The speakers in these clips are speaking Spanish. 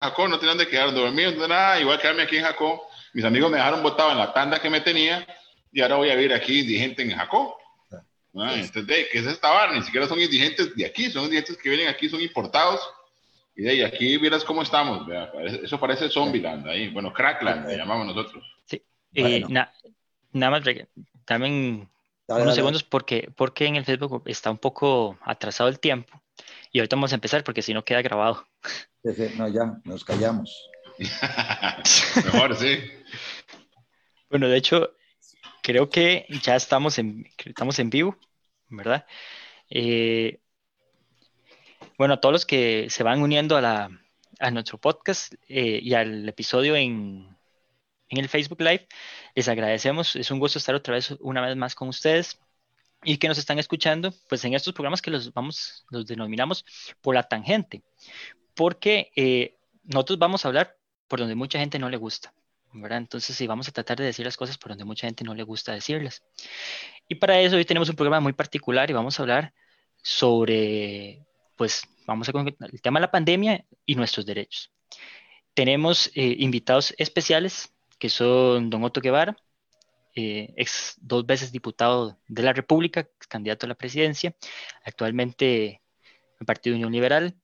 Jacó, no tenía dónde quedar dormido, no nada, igual quedarme aquí en Jacó. Mis amigos me dejaron botado en la tanda que me tenía y ahora voy a vivir aquí indigente en Jacó. Ah, entonces, ¿qué es esta barra? Ni siquiera son indigentes de aquí, son indigentes que vienen aquí, son importados. Y de ahí, aquí miras cómo estamos. Eso parece Zombieland ahí. Bueno, Crackland, le llamamos nosotros. Sí. Eh, nada más, también unos segundos porque, porque en el Facebook está un poco atrasado el tiempo. Y ahorita vamos a empezar porque si no queda grabado. no, ya, nos callamos. Mejor, sí. Bueno, de hecho, creo que ya estamos en, estamos en vivo, ¿verdad? Eh, bueno, a todos los que se van uniendo a, la, a nuestro podcast eh, y al episodio en, en el Facebook Live, les agradecemos. Es un gusto estar otra vez, una vez más con ustedes y que nos están escuchando, pues en estos programas que los vamos, los denominamos por la tangente, porque eh, nosotros vamos a hablar por donde mucha gente no le gusta, ¿verdad? Entonces sí, vamos a tratar de decir las cosas por donde mucha gente no le gusta decirlas. Y para eso hoy tenemos un programa muy particular y vamos a hablar sobre, pues vamos a el tema de la pandemia y nuestros derechos. Tenemos eh, invitados especiales que son don Otto Guevara, eh, ex dos veces diputado de la República, candidato a la presidencia, actualmente el Partido Unión Liberal,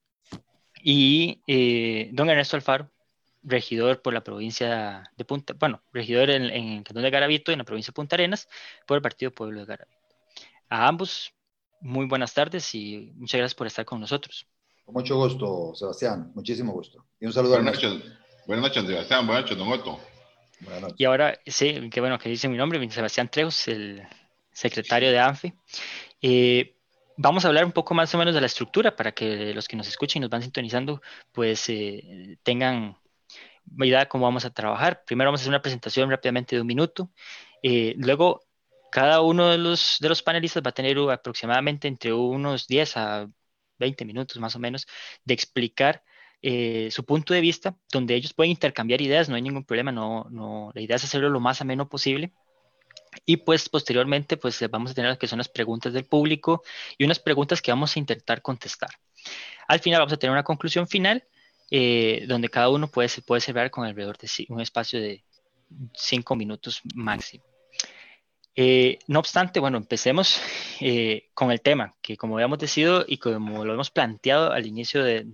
y eh, don Ernesto Alfaro, regidor por la provincia de Punta, bueno, regidor en, en el cantón de Garavito, en la provincia de Punta Arenas, por el Partido Pueblo de Garavito. A ambos, muy buenas tardes y muchas gracias por estar con nosotros. Con mucho gusto, Sebastián, muchísimo gusto. Y un saludo buenas Noches. Buenas noches, Sebastián, buenas noches, don Otto. Y ahora, sí, qué bueno que dice mi nombre, Sebastián Trejos, el secretario de ANFI. Eh, vamos a hablar un poco más o menos de la estructura para que los que nos escuchen y nos van sintonizando, pues eh, tengan idea de cómo vamos a trabajar. Primero vamos a hacer una presentación rápidamente de un minuto. Eh, luego, cada uno de los, de los panelistas va a tener aproximadamente entre unos 10 a 20 minutos más o menos de explicar eh, su punto de vista, donde ellos pueden intercambiar ideas, no hay ningún problema, no, no, la idea es hacerlo lo más ameno posible. Y pues posteriormente pues vamos a tener las que son las preguntas del público y unas preguntas que vamos a intentar contestar. Al final vamos a tener una conclusión final eh, donde cada uno puede, puede cerrar con alrededor de un espacio de cinco minutos máximo. Eh, no obstante, bueno, empecemos con el tema, que como habíamos decidido y como lo hemos planteado al inicio de,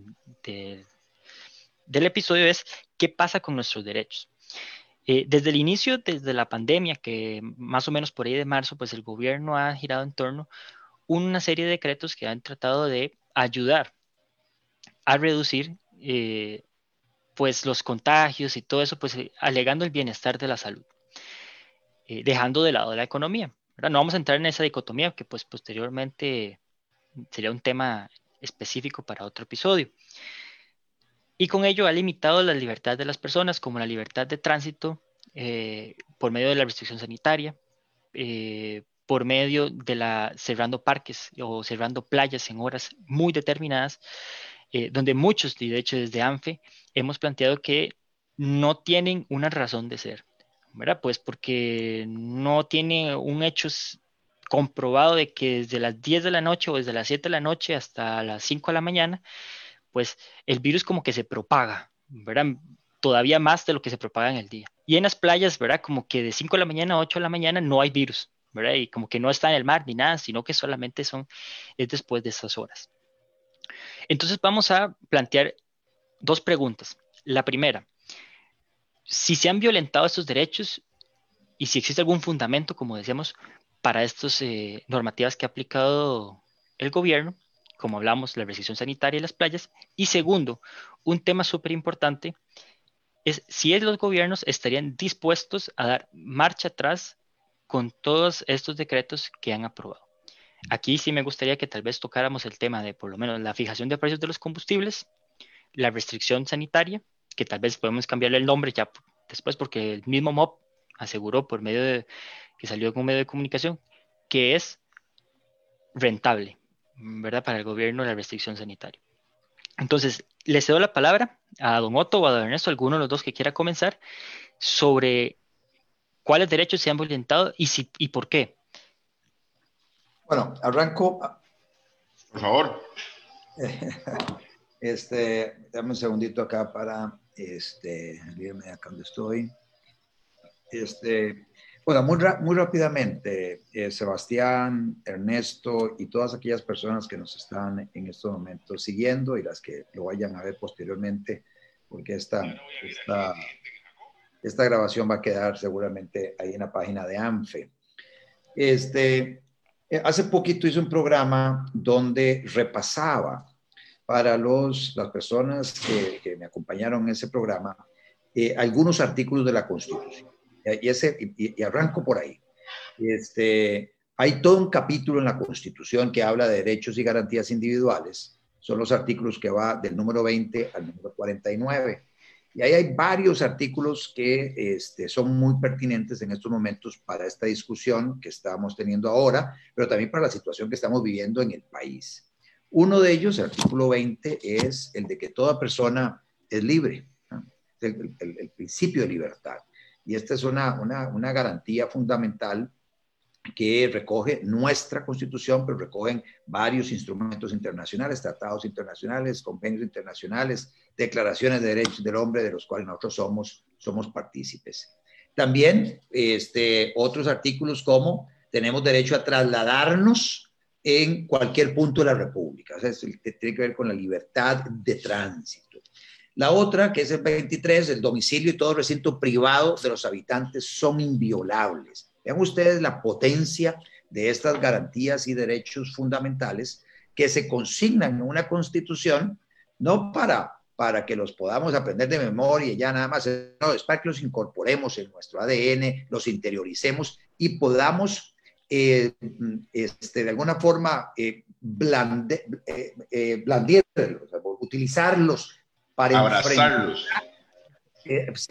del episodio es qué pasa con nuestros derechos. Eh, desde el inicio, desde la pandemia, que más o menos por ahí de marzo, pues el gobierno ha girado en torno una serie de decretos que han tratado de ayudar a reducir eh, pues los contagios y todo eso, pues eh, alegando el bienestar de la salud, dejando de lado la economía. No vamos a entrar en esa dicotomía que pues posteriormente sería un tema específico para otro episodio y con ello ha limitado la libertad de las personas, como la libertad de tránsito eh, por medio de la restricción sanitaria, eh, por medio de la cerrando parques o cerrando playas en horas muy determinadas, eh, donde muchos, de hecho desde ANFE, hemos planteado que no tienen una razón de ser, ¿verdad? Pues porque no tiene un hecho comprobado de que desde las 10 de la noche o desde las 7 de la noche hasta las 5 de la mañana pues el virus como que se propaga, ¿verdad? Todavía más de lo que se propaga en el día. Y en las playas, ¿verdad? Como que de 5 de la mañana a 8 de la mañana no hay virus, ¿verdad? Y como que no está en el mar ni nada, sino que solamente son, es después de esas horas. Entonces vamos a plantear dos preguntas. La primera, si se han violentado estos derechos y si existe algún fundamento, como decíamos, para estas eh, normativas que ha aplicado el gobierno, como hablamos, la restricción sanitaria en las playas. Y segundo, un tema súper importante es si los gobiernos estarían dispuestos a dar marcha atrás con todos estos decretos que han aprobado. Aquí sí me gustaría que tal vez tocáramos el tema de por lo menos la fijación de precios de los combustibles, la restricción sanitaria, que tal vez podemos cambiarle el nombre ya después porque el mismo MOB aseguró por medio de que salió medio de comunicación que es rentable. ¿Verdad? Para el gobierno la restricción sanitaria. Entonces, le cedo la palabra a don Otto o a don Ernesto, alguno de los dos que quiera comenzar, sobre cuáles derechos se han violentado y, si, y por qué. Bueno, arranco. Por favor. Este, dame un segundito acá para, este, irme acá donde estoy. Este, bueno, muy, muy rápidamente, eh, Sebastián, Ernesto y todas aquellas personas que nos están en estos momentos siguiendo y las que lo vayan a ver posteriormente, porque esta, esta, esta grabación va a quedar seguramente ahí en la página de ANFE. Este, eh, hace poquito hice un programa donde repasaba para los, las personas que, me acompañaron en ese programa eh, algunos artículos de la Constitución. Y, ese, y, arranco por ahí. Este, hay todo un capítulo en la Constitución que habla de derechos y garantías individuales. Son los artículos que va del número 20 al número 49. Y ahí hay varios artículos que este, son muy pertinentes en estos momentos para esta discusión que estamos teniendo ahora, pero también para la situación que estamos viviendo en el país. Uno de ellos, el artículo 20, es el de que toda persona es libre, el, el, principio de libertad. Y esta es una, una, una garantía fundamental que recoge nuestra constitución, pero recogen varios instrumentos internacionales, tratados internacionales, convenios internacionales, declaraciones de derechos del hombre de los cuales nosotros somos, somos partícipes. También este, otros artículos como tenemos derecho a trasladarnos en cualquier punto de la República. O sea, tiene que ver con la libertad de tránsito. La otra, que es el 23, el domicilio y todo recinto privado de los habitantes son inviolables. Vean ustedes la potencia de estas garantías y derechos fundamentales que se consignan en una constitución, no para, para que los podamos aprender de memoria ya nada más, no, es para que los incorporemos en nuestro ADN, los interioricemos y podamos eh, este, de alguna forma eh, eh, eh utilizarlos para abrazarlos.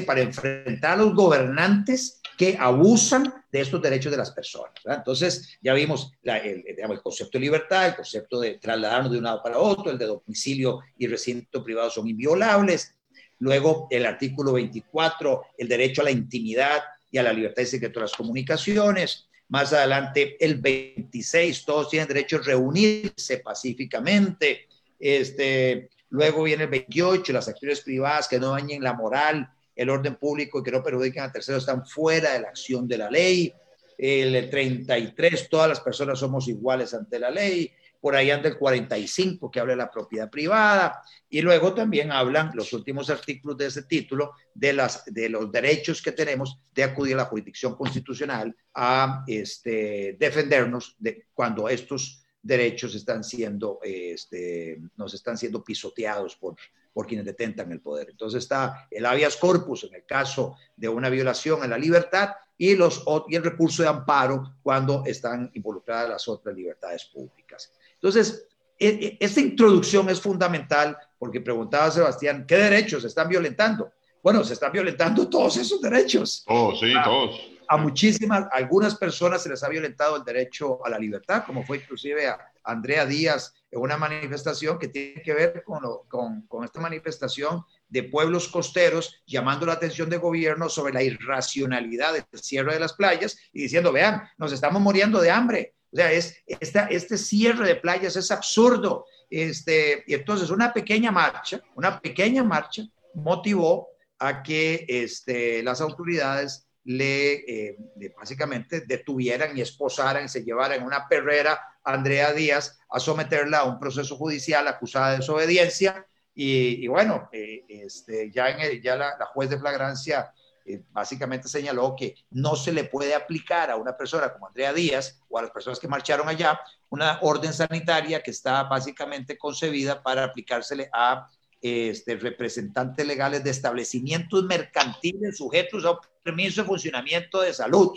para enfrentar a los gobernantes que abusan de estos derechos de las personas. Entonces, ya vimos el, el, concepto de libertad, el concepto de trasladarnos de un lado para otro, el de domicilio y recinto privado son inviolables. Luego, el artículo 24, el derecho a la intimidad y a la libertad y secreto de las comunicaciones. Más adelante, el 26, todos tienen derecho a reunirse pacíficamente. Este, luego viene el 28, las acciones privadas que no dañen la moral, el orden público y que no perjudiquen a terceros están fuera de la acción de la ley. El 33, todas las personas somos iguales ante la ley. Por ahí anda el 45, que habla de la propiedad privada. Y luego también hablan los últimos artículos de ese título de, las, de los derechos que tenemos de acudir a la jurisdicción constitucional a este, defendernos de cuando estos derechos están siendo, este, nos están siendo pisoteados por, por quienes detentan el poder. Entonces está el habeas corpus en el caso de una violación a la libertad y, los, y el recurso de amparo cuando están involucradas las otras libertades públicas. Entonces, e, e, esta introducción es fundamental porque preguntaba Sebastián, ¿qué derechos se están violentando? Bueno, se están violentando todos esos derechos. Oh, sí, todos a muchísimas, a algunas personas se les ha violentado el derecho a la libertad, como fue inclusive a Andrea Díaz en una manifestación que tiene que ver con, con, con, esta manifestación de pueblos costeros llamando la atención del gobierno sobre la irracionalidad del cierre de las playas y diciendo, vean, nos estamos muriendo de hambre. O sea, es, esta, este cierre de playas es absurdo. Este, y entonces una pequeña marcha, una pequeña marcha motivó a que este, las autoridades eh, le, básicamente detuvieran y esposaran, se llevaran una perrera a Andrea Díaz a someterla a un proceso judicial acusada de desobediencia. Y, bueno, eh, este, ya, en ya la, juez de flagrancia eh, básicamente señaló que no se le puede aplicar a una persona como Andrea Díaz o a las personas que marcharon allá una orden sanitaria que está básicamente concebida para aplicársele a este, representantes legales de establecimientos mercantiles sujetos a un permiso de funcionamiento de salud.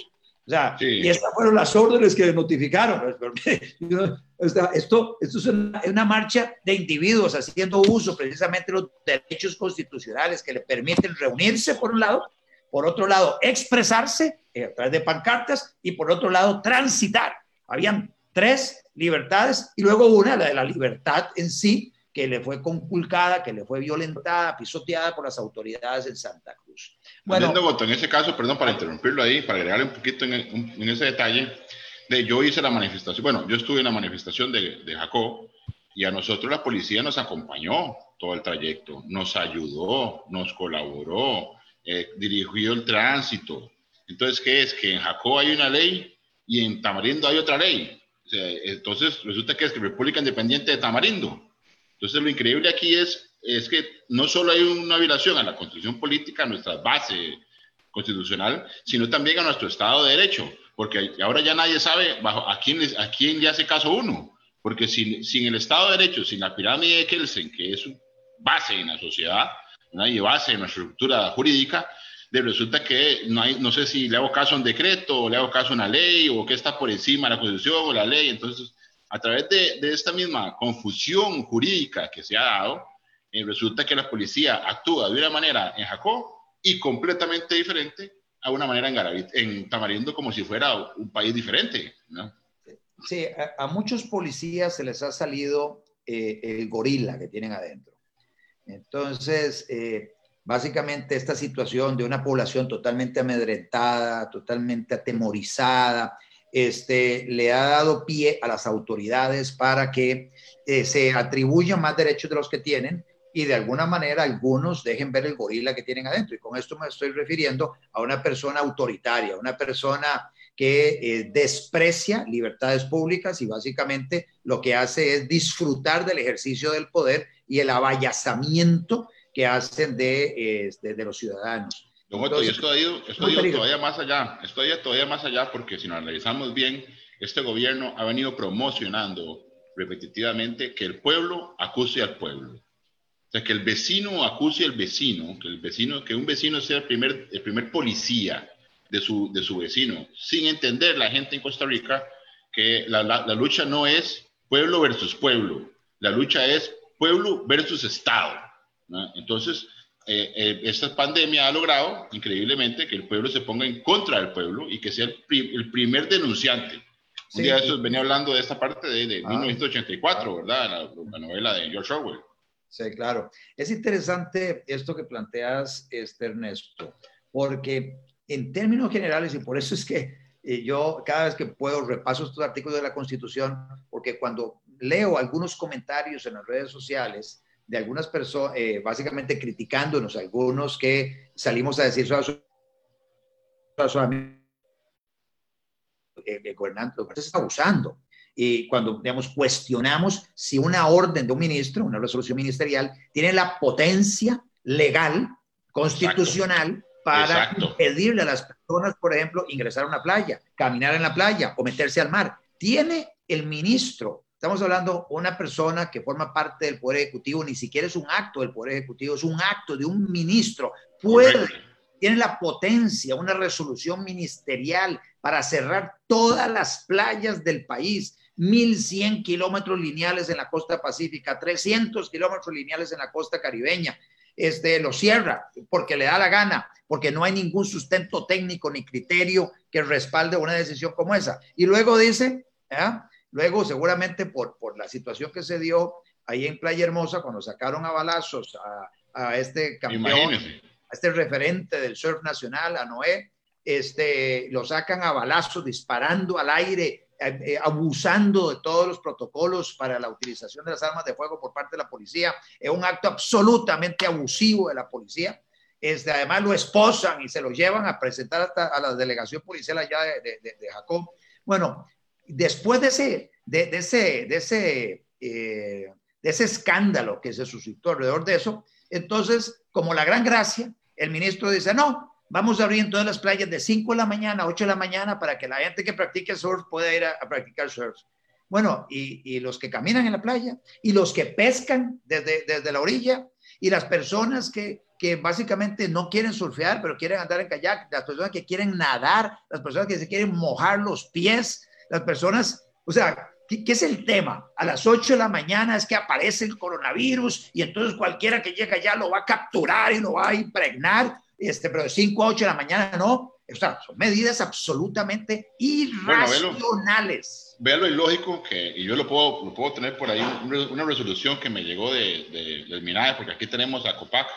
O sea, y estas fueron las órdenes que notificaron. esto, esto es una, marcha de individuos haciendo uso precisamente de los derechos constitucionales que le permiten reunirse por un lado, por otro lado expresarse eh, a través de pancartas y por otro lado transitar. Habían tres libertades y luego una, la de la libertad en sí, que le fue conculcada, que le fue violentada, pisoteada por las autoridades en Santa Cruz. Bueno, en ese caso, perdón, para interrumpirlo ahí, para agregarle un poquito en, en, ese detalle, de yo hice la manifestación, bueno, yo estuve en la manifestación de, de Jacob, Y a nosotros la policía nos acompañó todo el trayecto, nos ayudó, nos colaboró, eh, dirigió el tránsito. Entonces, ¿qué es? Que en Jacó hay una ley y en Tamarindo hay otra ley. entonces, resulta que es República Independiente de Tamarindo. Entonces, lo increíble aquí es, es que no solo hay una violación a la constitución política, a nuestra base constitucional, sino también a nuestro Estado de Derecho, porque ahora ya nadie sabe bajo, a, quién, a quién le hace caso uno, porque sin, sin el Estado de Derecho, sin la pirámide de Kelsen, que es base en la sociedad y base en nuestra estructura jurídica, de resulta que no, hay, no sé si le hago caso a un decreto, o le hago caso a una ley, o qué está por encima de la Constitución o la ley. Entonces, a través de, esta misma confusión jurídica que se ha dado, eh, resulta que la policía actúa de una manera en Jacó y completamente diferente a una manera en, Garavit, en Tamarindo como si fuera un país diferente. ¿no? Sí, a, muchos policías se les ha salido eh, el gorila que tienen adentro. Entonces, eh, básicamente esta situación de una población totalmente amedrentada, totalmente atemorizada, este, le ha dado pie a las autoridades para que eh, se atribuyan más derechos de los que tienen y de alguna manera algunos dejen ver el gorila que tienen adentro. Y con esto me estoy refiriendo a una persona autoritaria, una persona que eh, desprecia libertades públicas y básicamente lo que hace es disfrutar del ejercicio del poder y el abayazamiento que hacen de, este, de, los ciudadanos. Don Otto, y esto ha ido, esto ha ido todavía más allá, esto ha ido todavía más allá porque si nos analizamos bien, este gobierno ha venido promocionando repetitivamente que el pueblo acuse al pueblo. O sea, que el vecino acuse al vecino, que el vecino, que un vecino sea el primer, el primer policía de su, de su vecino, sin entender la gente en Costa Rica que la, la, lucha no es pueblo versus pueblo, la lucha es pueblo versus Estado. Entonces, eh, eh, esta pandemia ha logrado, increíblemente, que el pueblo se ponga en contra del pueblo y que sea el, primer denunciante. Un día de venía hablando de esta parte de, de 1984, ¿verdad? La, novela de George Orwell. Sí, claro. Es interesante esto que planteas, este, Ernesto, porque en términos generales, y por eso es que eh, yo cada vez que puedo repaso estos artículos de la Constitución, porque cuando leo algunos comentarios en las redes sociales de algunas personas, eh, básicamente criticándonos, algunos que salimos a decir el gobernante lo que está abusando. Y cuando, digamos, cuestionamos si una orden de un ministro, una resolución ministerial, tiene la potencia legal, constitucional, para pedirle a las personas, por ejemplo, ingresar a una playa, caminar en la playa o meterse al mar. Tiene el ministro, estamos hablando de una persona que forma parte del Poder Ejecutivo, ni siquiera es un acto del Poder Ejecutivo, es un acto de un ministro. Puede, tiene la potencia, una resolución ministerial para cerrar todas las playas del país. 1.100 kilómetros lineales en la costa pacífica, 300 kilómetros lineales en la costa caribeña, este, lo cierra porque le da la gana, porque no hay ningún sustento técnico ni criterio que respalde una decisión como esa. Y luego dice, luego seguramente por, por la situación que se dio ahí en Playa Hermosa, cuando sacaron a balazos a, a este campeón, a este referente del surf nacional, a Noé, este, lo sacan a balazos disparando al aire eh, eh, abusando de todos los protocolos para la utilización de las armas de fuego por parte de la policía. Es un acto absolutamente abusivo de la policía. Este, además lo esposan y se lo llevan a presentar hasta a la delegación policial allá de, de, Jacob. Bueno, después de ese, de, ese, de ese, eh, de ese escándalo que se suscitó alrededor de eso, entonces, como la gran gracia, el ministro dice, no, Vamos a abrir en todas las playas de 5 de la mañana a 8 de la mañana para que la gente que practique surf pueda ir a, practicar surf. Bueno, y, los que caminan en la playa, y los que pescan desde, desde la orilla, y las personas que, que básicamente no quieren surfear, pero quieren andar en kayak, las personas que quieren nadar, las personas que se quieren mojar los pies, las personas, o sea, ¿qué, es el tema? A las 8 de la mañana es que aparece el coronavirus y entonces cualquiera que llega allá lo va a capturar y lo va a impregnar este, pero de 5 a 8 de la mañana no. O sea, son medidas absolutamente irracionales. Vea lo ilógico que, y yo lo puedo, lo puedo tener por ahí, una resolución que me llegó de, de, del MINAE, porque aquí tenemos a COPAC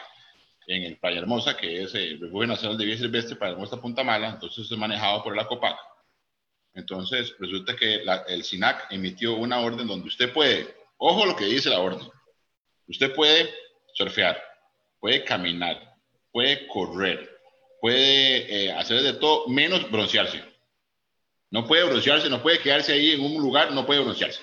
en el Playa Hermosa, que es el Refugio Nacional de Vida Silvestre para Hermosa Punta Mala, entonces es manejado por la COPAC. Entonces, resulta que el SINAC emitió una orden donde usted puede Ojo lo que dice la orden. Usted puede surfear, puede caminar, puede correr, puede eh, hacer de todo menos broncearse. No puede broncearse, no puede quedarse ahí en un lugar, no puede broncearse.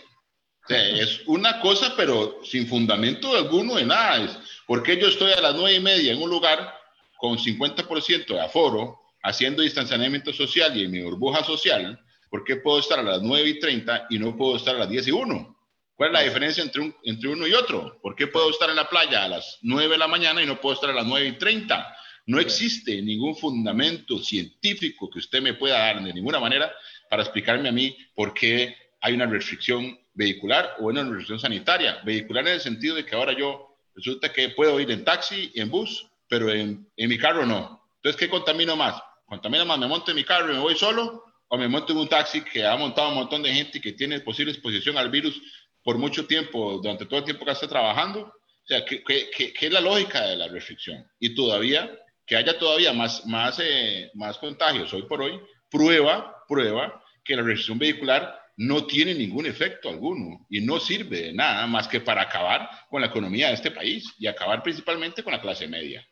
O sea, es una cosa, pero sin fundamento alguno de nada. Es, ¿Por qué yo estoy a las nueve y media en un lugar con 50% de aforo, haciendo distanciamiento social y en mi burbuja social? ¿Por qué puedo estar a las nueve y treinta y no puedo estar a las diez y uno? ¿Cuál es la diferencia entre, un, entre uno y otro? ¿Por qué puedo estar en la playa a las nueve de la mañana y no puedo estar a las nueve y treinta? No existe ningún fundamento científico que usted me pueda dar de ninguna manera para explicarme a mí por qué hay una restricción vehicular o una restricción sanitaria. Vehicular en el sentido de que ahora yo resulta que puedo ir en taxi y en bus, pero en, en mi carro no. Entonces, ¿qué contamino más? ¿Contamino más? ¿Me monto en mi carro y me voy solo? ¿O me monto en un taxi que ha montado un montón de gente que tiene posible exposición al virus por mucho tiempo, durante todo el tiempo que está trabajando? O sea, ¿qué, qué, qué es la lógica de la restricción? Y todavía que haya todavía más, más, eh, más contagios hoy por hoy, prueba, prueba que la restricción vehicular no tiene ningún efecto alguno y no sirve de nada más que para acabar con la economía de este país y acabar principalmente con la clase media.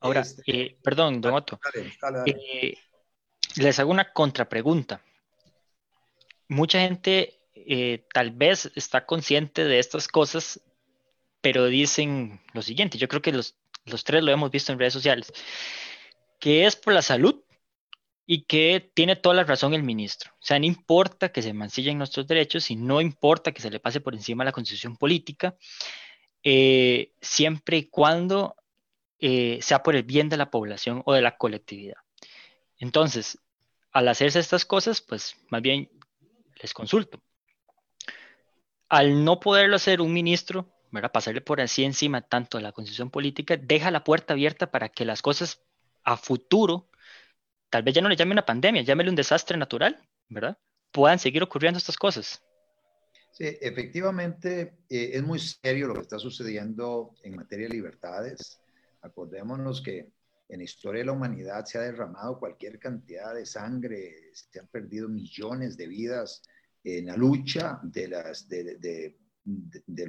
Ahora, este, eh, perdón, don Otto, eh, les hago una contrapregunta. Mucha gente tal vez está consciente de estas cosas, pero dicen lo siguiente, yo creo que los los tres lo hemos visto en redes sociales, que es por la salud y que tiene toda la razón el ministro. O sea, no importa que se mancillen nuestros derechos y no importa que se le pase por encima la constitución política, eh, siempre y cuando eh, sea por el bien de la población o de la colectividad. Entonces, al hacerse estas cosas, pues más bien les consulto. Al no poderlo hacer un ministro, pasarle por así encima tanto a la constitución política, deja la puerta abierta para que las cosas a futuro, tal vez ya no le llame una pandemia, llámele un desastre natural, ¿verdad? Puedan seguir ocurriendo estas cosas. Sí, efectivamente eh, es muy serio lo que está sucediendo en materia de libertades. Acordémonos que en la historia de la humanidad se ha derramado cualquier cantidad de sangre, se han perdido millones de vidas en la lucha de,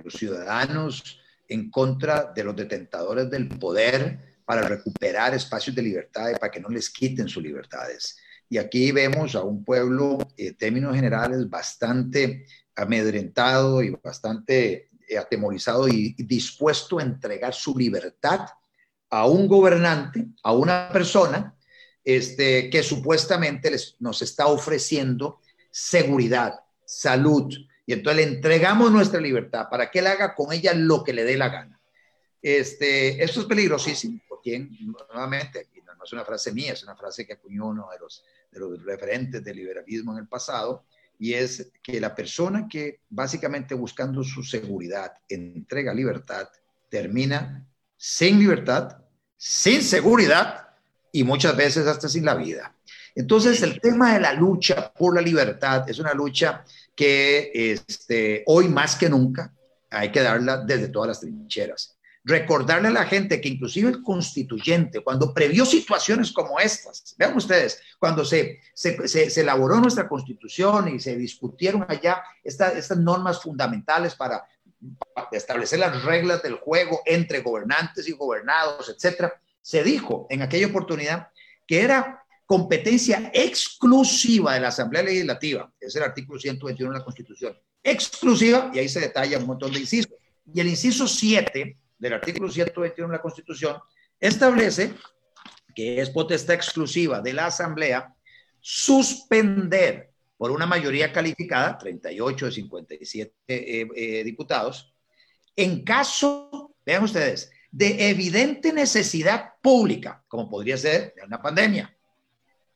los ciudadanos en contra de los detentadores del poder para recuperar espacios de libertad y para que no les quiten sus libertades. Y aquí vemos a un pueblo, en términos generales, bastante amedrentado y bastante atemorizado y dispuesto a entregar su libertad a un gobernante, a una persona este, que supuestamente les, nos está ofreciendo seguridad, salud, y entonces le entregamos nuestra libertad para que él haga con ella lo que le dé la gana. Este, esto es peligrosísimo, porque nuevamente, no es una frase mía, es una frase que acuñó uno de los, de los referentes del liberalismo en el pasado, y es que la persona que básicamente buscando su seguridad entrega libertad, termina sin libertad, sin seguridad y muchas veces hasta sin la vida. Entonces, el tema de la lucha por la libertad es una lucha que este, hoy más que nunca hay que darla desde todas las trincheras. Recordarle a la gente que inclusive el constituyente, cuando previó situaciones como estas, vean ustedes, cuando se, elaboró nuestra constitución y se discutieron allá estas normas fundamentales para establecer las reglas del juego entre gobernantes y gobernados, etcétera, se dijo en aquella oportunidad que era competencia exclusiva de la Asamblea Legislativa, es el artículo 121 de la Constitución, exclusiva, y ahí se detalla un montón de incisos. Y el inciso 7 del artículo 121 de la Constitución establece que es potestad exclusiva de la Asamblea suspender por una mayoría calificada, 38 de 57 eh, eh, diputados, en caso, vean ustedes, de evidente necesidad pública, como podría ser una pandemia,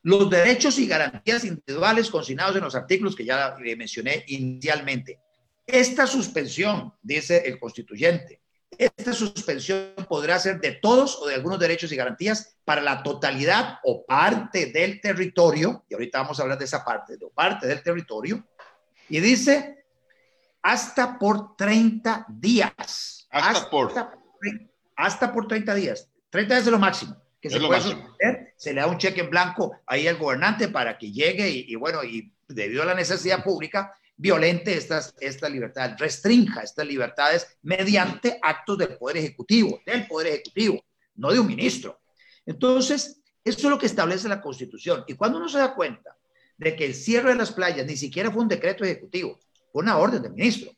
los derechos y garantías individuales consignados en los artículos que ya mencioné inicialmente. Esta suspensión, dice el constituyente, esta suspensión podrá ser de todos o de algunos derechos y garantías para la totalidad o parte del territorio, y ahorita vamos a hablar de esa parte, de parte del territorio, y dice hasta por 30 días. Hasta, por. Hasta por 30 días. 30 días es lo máximo se puede suspender, se le da un cheque en blanco ahí al gobernante para que llegue y, bueno, y debido a la necesidad pública, violente estas, esta libertad, restrinja estas libertades mediante actos del Poder Ejecutivo, del Poder Ejecutivo, no de un ministro. Entonces, eso es lo que establece la Constitución. Y cuando uno se da cuenta de que el cierre de las playas ni siquiera fue un decreto ejecutivo, fue una orden del ministro.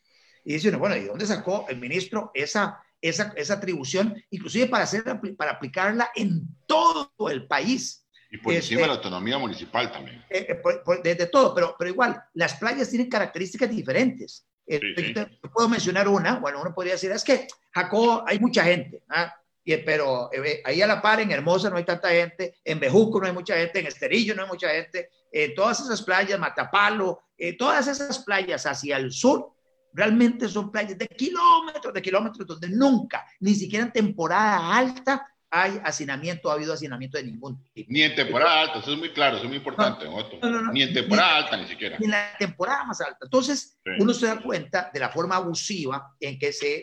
Y dice uno, bueno, ¿y dónde sacó el ministro esa, esa, esa atribución, inclusive para, hacer, para aplicarla en todo el país? Y por encima de la este, autonomía municipal también. Eh, eh de, todo, pero, pero igual, las playas tienen características diferentes. Eh, puedo mencionar una, bueno, uno podría decir, es que Jacob hay mucha gente, ¿ah? pero eh, ahí a la par en Hermosa no hay tanta gente, en Bejuco no hay mucha gente, en Esterillo no hay mucha gente, en todas esas playas, Matapalo, todas esas playas hacia el sur, realmente son playas de kilómetros, de kilómetros, donde nunca, ni siquiera en temporada alta, hay hacinamiento, ha habido hacinamiento de ningún tipo. Ni en temporada alta, eso es muy claro, eso es muy importante, ni en temporada alta ni siquiera. Ni en la temporada más alta. Entonces, uno se da cuenta de la forma abusiva en que se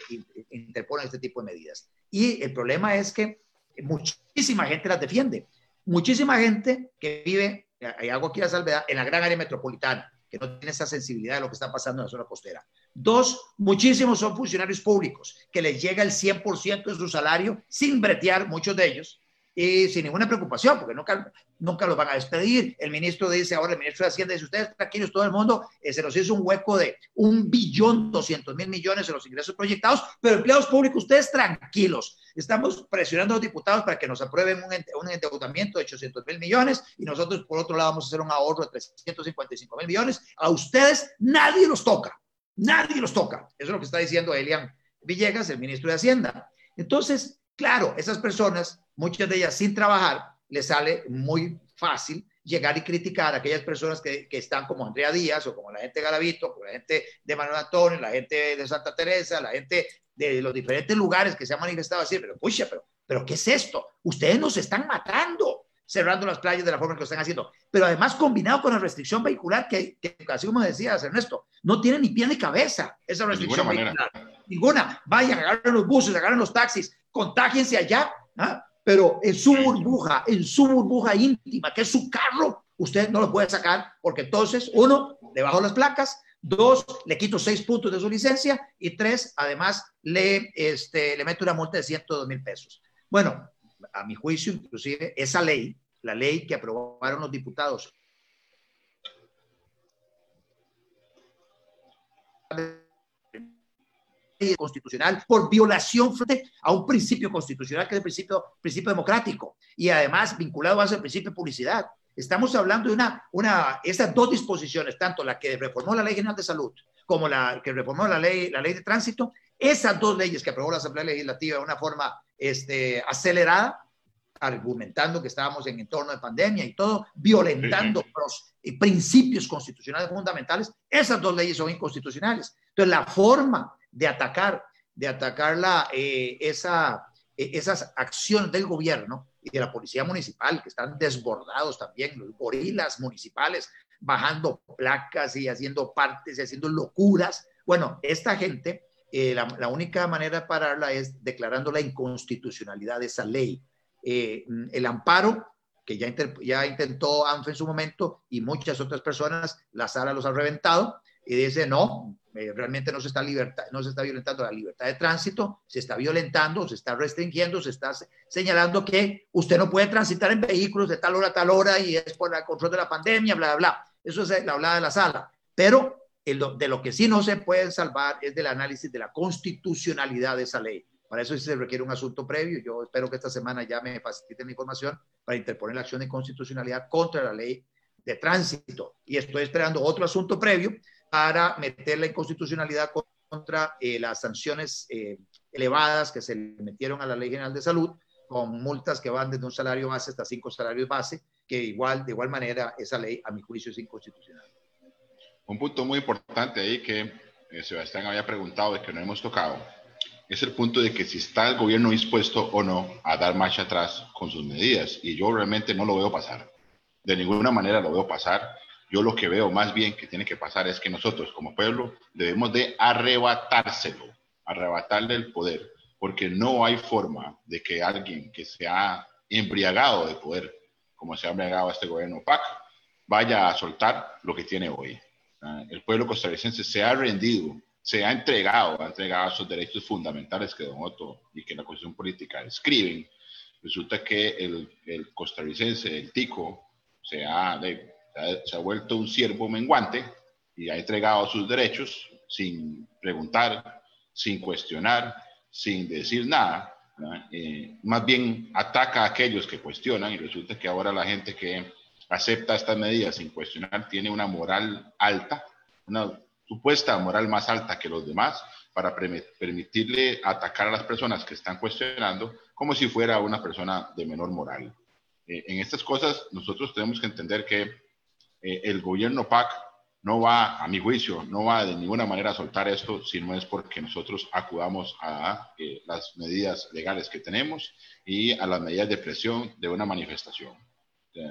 interponen este tipo de medidas. Y el problema es que muchísima gente las defiende. Muchísima gente que vive, hay algo aquí a salvedad, en la gran área metropolitana, que no tiene esa sensibilidad de lo que está pasando en la zona costera. Dos, muchísimos son funcionarios públicos, que les llega el 100% de su salario sin bretear, muchos de ellos, y sin ninguna preocupación, porque nunca, nunca los van a despedir. El ministro dice ahora, el ministro de Hacienda dice, ustedes tranquilos, todo el mundo, eh, se nos hizo un hueco de un billón doscientos mil millones en los ingresos proyectados, pero empleados públicos, ustedes tranquilos. Estamos presionando a los diputados para que nos aprueben un, un endeudamiento de 800 mil millones y nosotros, por otro lado, vamos a hacer un ahorro de 355 mil millones. A ustedes nadie los toca, nadie los toca. Eso es lo que está diciendo Elian Villegas, el ministro de Hacienda. Entonces, claro, esas personas muchas de ellas sin trabajar, les sale muy fácil llegar y criticar a aquellas personas que, están como Andrea Díaz o como la gente de Garavito, como la gente de Manuel Antonio, la gente de Santa Teresa, la gente de los diferentes lugares que se han manifestado así, pero pucha, pero, pero ¿qué es esto? Ustedes nos están matando cerrando las playas de la forma que lo están haciendo, pero además combinado con la restricción vehicular que, que así como decías Ernesto, no tiene ni pie ni cabeza esa restricción vehicular. Ninguna. Vayan, agarren los buses, agarren los taxis, contágiense allá. ¿ah? pero en su burbuja, en su burbuja íntima, que es su carro, usted no lo puede sacar porque entonces, uno, le bajo las placas, dos, le quito seis puntos de su licencia y tres, además, le, este, le meto una multa de 102 mil pesos. Bueno, a mi juicio, inclusive, esa ley, la ley que aprobaron los diputados constitucional por violación a un principio constitucional que es el principio, principio democrático y además vinculado a ese principio de publicidad. Estamos hablando de una, una, esas dos disposiciones, tanto la que reformó la Ley General de Salud como la que reformó la ley, la ley de tránsito, esas dos leyes que aprobó la Asamblea Legislativa de una forma este, acelerada, argumentando que estábamos en entorno de pandemia y todo, violentando los principios constitucionales fundamentales, esas dos leyes son inconstitucionales. Entonces, la forma de atacar, de atacar la, eh, esa, eh, esas acciones del gobierno y de la policía municipal, que están desbordados también, los gorilas municipales, bajando placas y haciendo partes y haciendo locuras. Bueno, esta gente, eh, la, única manera de pararla es declarando la inconstitucionalidad de esa ley. el amparo, que ya, ya intentó ANFE en su momento y muchas otras personas, la sala los ha reventado y dice, no, eh, realmente no se, está no se está violentando la libertad de tránsito, se está violentando, se está restringiendo, se está señalando que usted no puede transitar en vehículos de tal hora a tal hora y es por el control de la pandemia, bla, bla, bla. Eso es la hablada de la sala. Pero de lo que sí no se puede salvar es del análisis de la constitucionalidad de esa ley. Para eso sí se requiere un asunto previo. Yo espero que esta semana ya me faciliten la información para interponer la acción de constitucionalidad contra la ley de tránsito. Y estoy esperando otro asunto previo para meter la inconstitucionalidad contra eh, las sanciones eh, elevadas que se le metieron a la Ley General de Salud, con multas que van desde un salario base hasta cinco salarios base, que igual, de igual manera, esa ley, a mi juicio, es inconstitucional. Un punto muy importante ahí que eh, Sebastián había preguntado y que no hemos tocado, es el punto de que si está el gobierno dispuesto o no a dar marcha atrás con sus medidas. Y yo realmente no lo veo pasar. De ninguna manera lo veo pasar. Yo lo que veo más bien que tiene que pasar es que nosotros como pueblo debemos de arrebatárselo, arrebatarle el poder, porque no hay forma de que alguien que se ha embriagado de poder, como se ha embriagado este gobierno PAC, vaya a soltar lo que tiene hoy. El pueblo costarricense se ha rendido, se ha entregado, ha entregado esos derechos fundamentales que Don Otto y que la Constitución Política describen. Resulta que el, el costarricense, el tico, se ha, se ha vuelto un siervo menguante y ha entregado sus derechos sin preguntar, sin cuestionar, sin decir nada. Eh, más bien ataca a aquellos que cuestionan y resulta que ahora la gente que acepta estas medidas sin cuestionar tiene una moral alta, una supuesta moral más alta que los demás para permitirle atacar a las personas que están cuestionando como si fuera una persona de menor moral. Eh, en estas cosas nosotros tenemos que entender que eh, el gobierno PAC no va, a mi juicio, no va de ninguna manera a soltar esto si no es porque nosotros acudamos a eh, las medidas legales que tenemos y a las medidas de presión de una manifestación.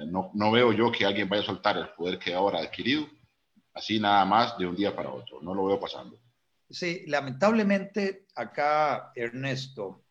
No, no, veo yo que alguien vaya a soltar el poder que ahora ha adquirido, así nada más de un día para otro. No lo veo pasando. Sí, lamentablemente acá, Ernesto,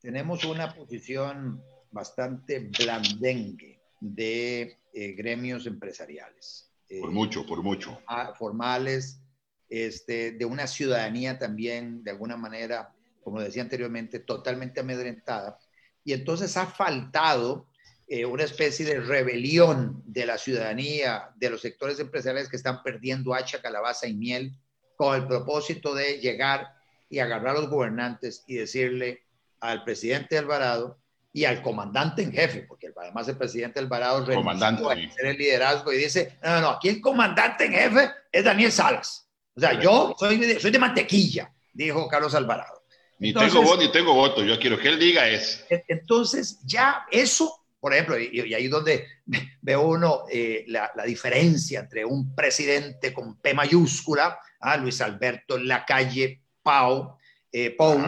tenemos una posición bastante blandengue de eh, gremios empresariales. por mucho, por mucho. Formales, este, de una ciudadanía también, de alguna manera, como decía anteriormente, totalmente amedrentada. Y entonces ha faltado eh, una especie de rebelión de la ciudadanía, de los sectores empresariales que están perdiendo hacha, calabaza y miel, con el propósito de llegar y agarrar a los gobernantes y decirle al presidente Alvarado, y al comandante en jefe, porque además el presidente Alvarado comandante, a hacer el liderazgo y dice, no, no, no, aquí el comandante en jefe es Daniel Salas. O sea, yo soy de, soy de mantequilla, dijo Carlos Alvarado. Ni tengo voto ni tengo voto, yo quiero que él diga es. Entonces, ya eso, por ejemplo, y, ahí donde ve uno eh, la, la, diferencia entre un presidente con P mayúscula, a Luis Alberto en la calle Pau, eh, Pau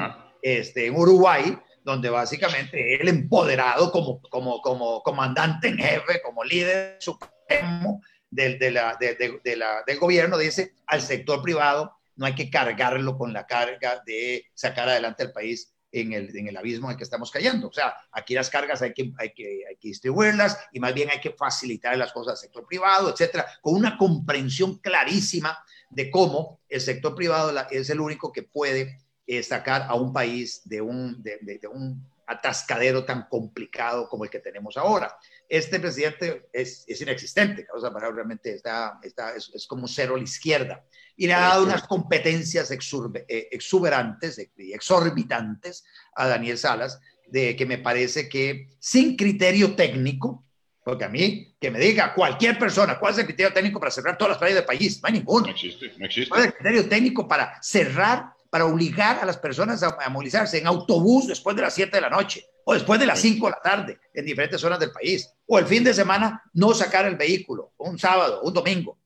este, en Uruguay, donde básicamente el empoderado como, como, como comandante en jefe, como líder supremo del, de la, de, la, del gobierno, dice al sector privado no hay que cargarlo con la carga de sacar adelante el país en el, en el abismo en el que estamos cayendo. O sea, aquí las cargas hay que, hay, que, hay que distribuirlas y más bien hay que facilitar las cosas al sector privado, etcétera, con una comprensión clarísima de cómo el sector privado es el único que puede sacar a un país de un, de, un atascadero tan complicado como el que tenemos ahora. Este presidente es, es inexistente, o realmente está, está, es, como cero a la izquierda y le ha dado unas competencias eh, exuberantes y exorbitantes a Daniel Salas, de que me parece que sin criterio técnico, porque a mí, que me diga cualquier persona cuál es el criterio técnico para cerrar todas las playas del país, no hay ninguno. No existe, no existe. ¿Cuál es el criterio técnico para cerrar para obligar a las personas a, movilizarse en autobús después de las 7 de la noche o después de las 5 de la tarde en diferentes zonas del país, o el fin de semana no sacar el vehículo, un sábado, un domingo.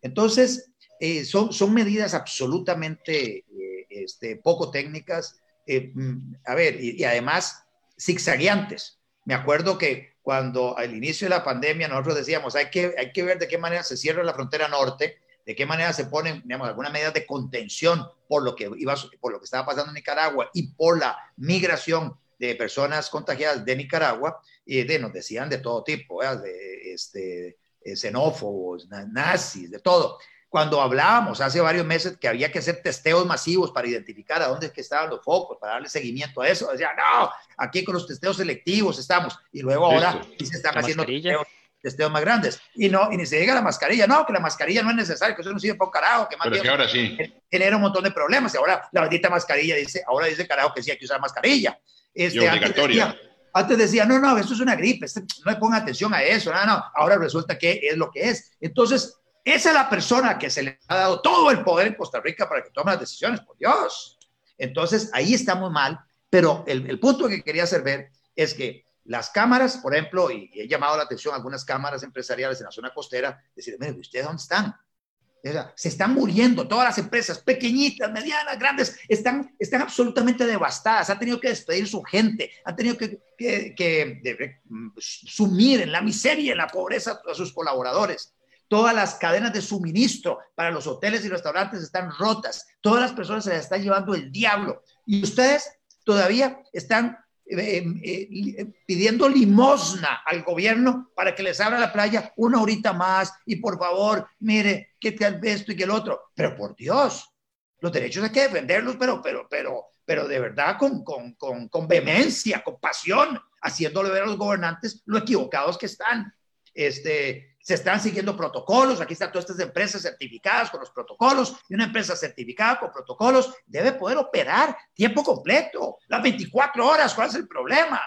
Entonces, eh, son, son medidas absolutamente eh, este, poco técnicas, eh, mm, a ver, y, y, además zigzagueantes. Me acuerdo que cuando al inicio de la pandemia nosotros decíamos, hay que, hay que ver de qué manera se cierra la frontera norte, de qué manera se ponen, digamos, algunas medidas de contención por lo que iba, por lo que estaba pasando en Nicaragua y por la migración de personas contagiadas de Nicaragua, y de, nos decían de todo tipo, de este, eh, xenófobos, nazis, de todo. Cuando hablábamos hace varios meses que había que hacer testeos masivos para identificar a dónde es que estaban los focos, para darle seguimiento a eso, decían, no, aquí con los testeos selectivos estamos. Y luego ahora sí se están haciendo testeos testeos más grandes. Y no, y ni se llega la mascarilla. No, que la mascarilla no es necesaria, que eso no sirve para un carajo, que más Pero que ahora sí. genera un montón de problemas. Y ahora la bendita mascarilla dice, ahora dice carajo que sí hay que usar mascarilla. Este, y obligatoria. Antes decía, no, no, esto es una gripe, este, no le pongan atención a eso, no, no, ahora resulta que es lo que es. Entonces, esa es la persona que se le ha dado todo el poder en Costa Rica para que tome las decisiones, por Dios. Entonces, ahí estamos mal, pero el, el punto que quería hacer ver es que las cámaras, por ejemplo, y he llamado la atención a algunas cámaras empresariales en la zona costera, decir, mire, ¿ustedes dónde están? se están muriendo, todas las empresas, pequeñitas, medianas, grandes, están, están absolutamente devastadas, han tenido que despedir su gente, han tenido que, que, sumir en la miseria, en la pobreza a sus colaboradores. Todas las cadenas de suministro para los hoteles y restaurantes están rotas, todas las personas se las está llevando el diablo. Y ustedes todavía están eh, eh, pidiendo limosna al gobierno para que les abra la playa una horita más y por favor, mire, que tal esto y que el otro. Pero por Dios, los derechos hay que defenderlos, pero, pero, pero, pero de verdad con, con, con, con vehemencia, con pasión, haciéndole ver a los gobernantes lo equivocados que están. Este, se están siguiendo protocolos, aquí están todas estas empresas certificadas con los protocolos, y una empresa certificada con protocolos debe poder operar tiempo completo, las 24 horas, ¿cuál es el problema?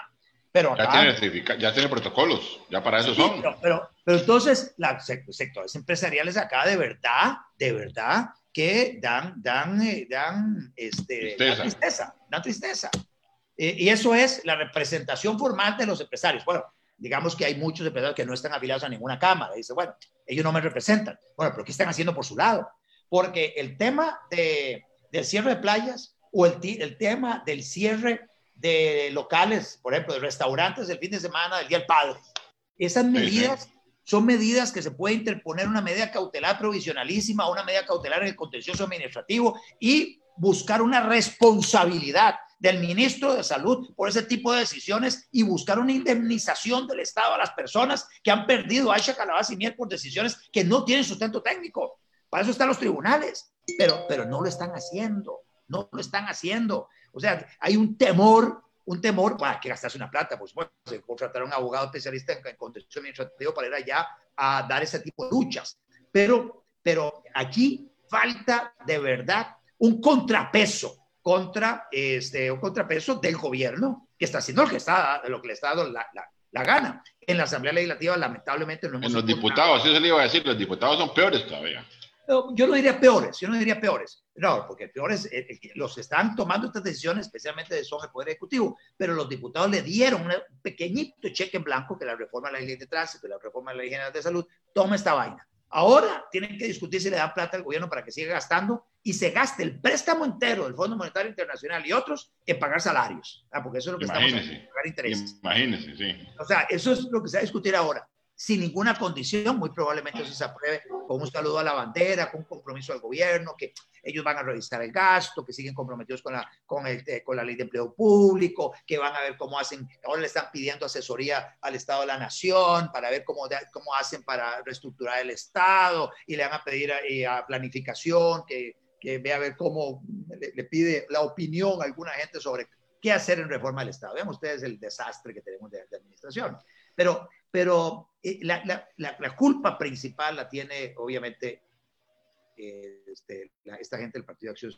Pero ya, tiene ya tiene protocolos, ya para eso son. Pero, pero, entonces, los sectores empresariales acá de verdad, de verdad, que dan, dan, eh, dan, este, tristeza. tristeza, dan tristeza. Eh, y eso es la representación formal de los empresarios. Bueno, digamos que hay muchos empresarios que no están afiliados a ninguna cámara. dice, bueno, ellos no me representan. Bueno, pero ¿qué están haciendo por su lado? Porque el tema de, del cierre de playas o el, el tema del cierre de locales, por ejemplo, de restaurantes el fin de semana del Día del Padre, esas medidas son medidas que se puede interponer una medida cautelar provisionalísima, una medida cautelar en el contencioso administrativo y buscar una responsabilidad del ministro de Salud por ese tipo de decisiones y buscar una indemnización del Estado a las personas que han perdido Aisha Calabaz y Miel por decisiones que no tienen sustento técnico. Para eso están los tribunales, pero, pero no lo están haciendo, no lo están haciendo. O sea, hay un temor, un temor, para que gastarse una plata, por supuesto, contratar a un abogado especialista en, en contencioso administrativo para ir allá a dar ese tipo de luchas. Pero, pero aquí falta de verdad un contrapeso contra este, un contrapeso del gobierno que está haciendo lo que, está, lo que le está dando la, la, gana. En la Asamblea Legislativa, lamentablemente, no hemos. En los diputados, eso le iba a decir, los diputados son peores todavía. yo no diría peores, yo no diría peores. No, porque peores, los que están tomando estas decisiones, especialmente son el Poder Ejecutivo, pero los diputados le dieron un pequeñito cheque en blanco que la reforma de la ley de tránsito, la reforma de la ley general de salud, toma esta vaina. Ahora tienen que discutir si le dan plata al gobierno para que siga gastando y se gaste el préstamo entero del Fondo Monetario Internacional y otros en pagar salarios, ¿ah? porque eso es lo que estamos haciendo, pagar intereses. Imagínense, sí. O sea, eso es lo que se va a discutir ahora sin ninguna condición, muy probablemente se apruebe con un saludo a la bandera, con un compromiso al gobierno, que ellos van a revisar el gasto, que siguen comprometidos con la, con, el, con la ley de empleo público, que van a ver cómo hacen, ahora le están pidiendo asesoría al Estado de la Nación para ver cómo, cómo hacen para reestructurar el Estado y le van a pedir a, eh, a planificación, que, que vea a ver cómo le, le, pide la opinión a alguna gente sobre qué hacer en reforma del Estado. Vean ustedes el desastre que tenemos de, de administración. Pero, pero eh, la, la, la, culpa principal la tiene obviamente eh, este, esta gente del Partido de Acción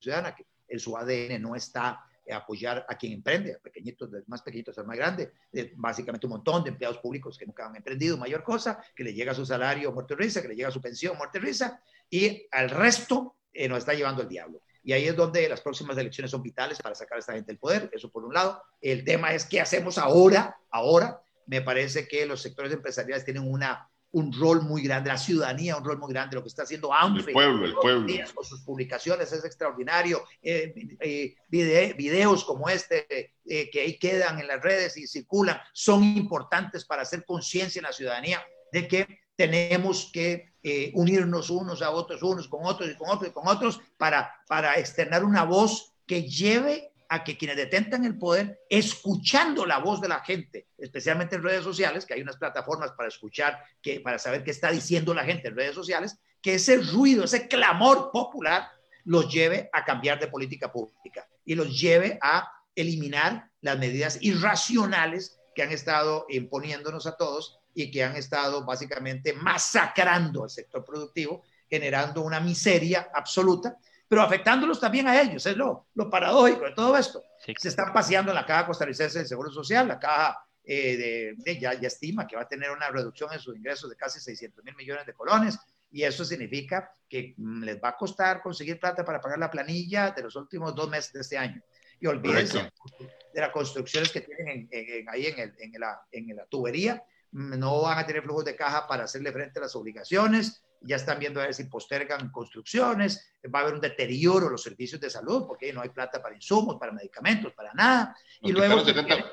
Ciudadana, que en su ADN no está apoyar a quien emprende, a pequeñitos, más pequeñitos al más grande, básicamente un montón de empleados públicos que nunca han emprendido mayor cosa, que le llega su salario muerte risa, que le llega su pensión muerte risa, y al resto eh, nos está llevando el diablo. Y ahí es donde las próximas elecciones son vitales para sacar a esta gente del poder, eso por un lado. El tema es qué hacemos ahora, ahora, me parece que los sectores empresariales tienen una, un rol muy grande, la ciudadanía un rol muy grande, lo que está haciendo AMFE. El pueblo, el pueblo. Con sus publicaciones es extraordinario. Eh, eh, videos como este eh, que ahí quedan en las redes y circulan son importantes para hacer conciencia en la ciudadanía de que tenemos que unirnos unos a otros, unos con otros y con otros y con otros para, para externar una voz que lleve a que quienes detentan el poder, escuchando la voz de la gente, especialmente en redes sociales, que hay unas plataformas para escuchar, que, para saber qué está diciendo la gente en redes sociales, que ese ruido, ese clamor popular los lleve a cambiar de política pública y los lleve a eliminar las medidas irracionales que han estado imponiéndonos a todos y que han estado básicamente masacrando al sector productivo, generando una miseria absoluta pero afectándolos también a ellos. Es lo, lo paradójico de todo esto. Se están paseando en la caja costarricense del Seguro Social, la caja eh, de, ya, ya, estima que va a tener una reducción en sus ingresos de casi 600 mil millones de colones, y eso significa que mm, les va a costar conseguir plata para pagar la planilla de los últimos dos meses de este año. Y olvídense de las construcciones que tienen ahí en, el, en, la, en la tubería, mm, no van a tener flujos de caja para hacerle frente a las obligaciones, ya están viendo a ver si postergan construcciones, va a haber un deterioro en los servicios de salud, porque no hay plata para insumos, para medicamentos, para nada. y luego... nos, quitaron,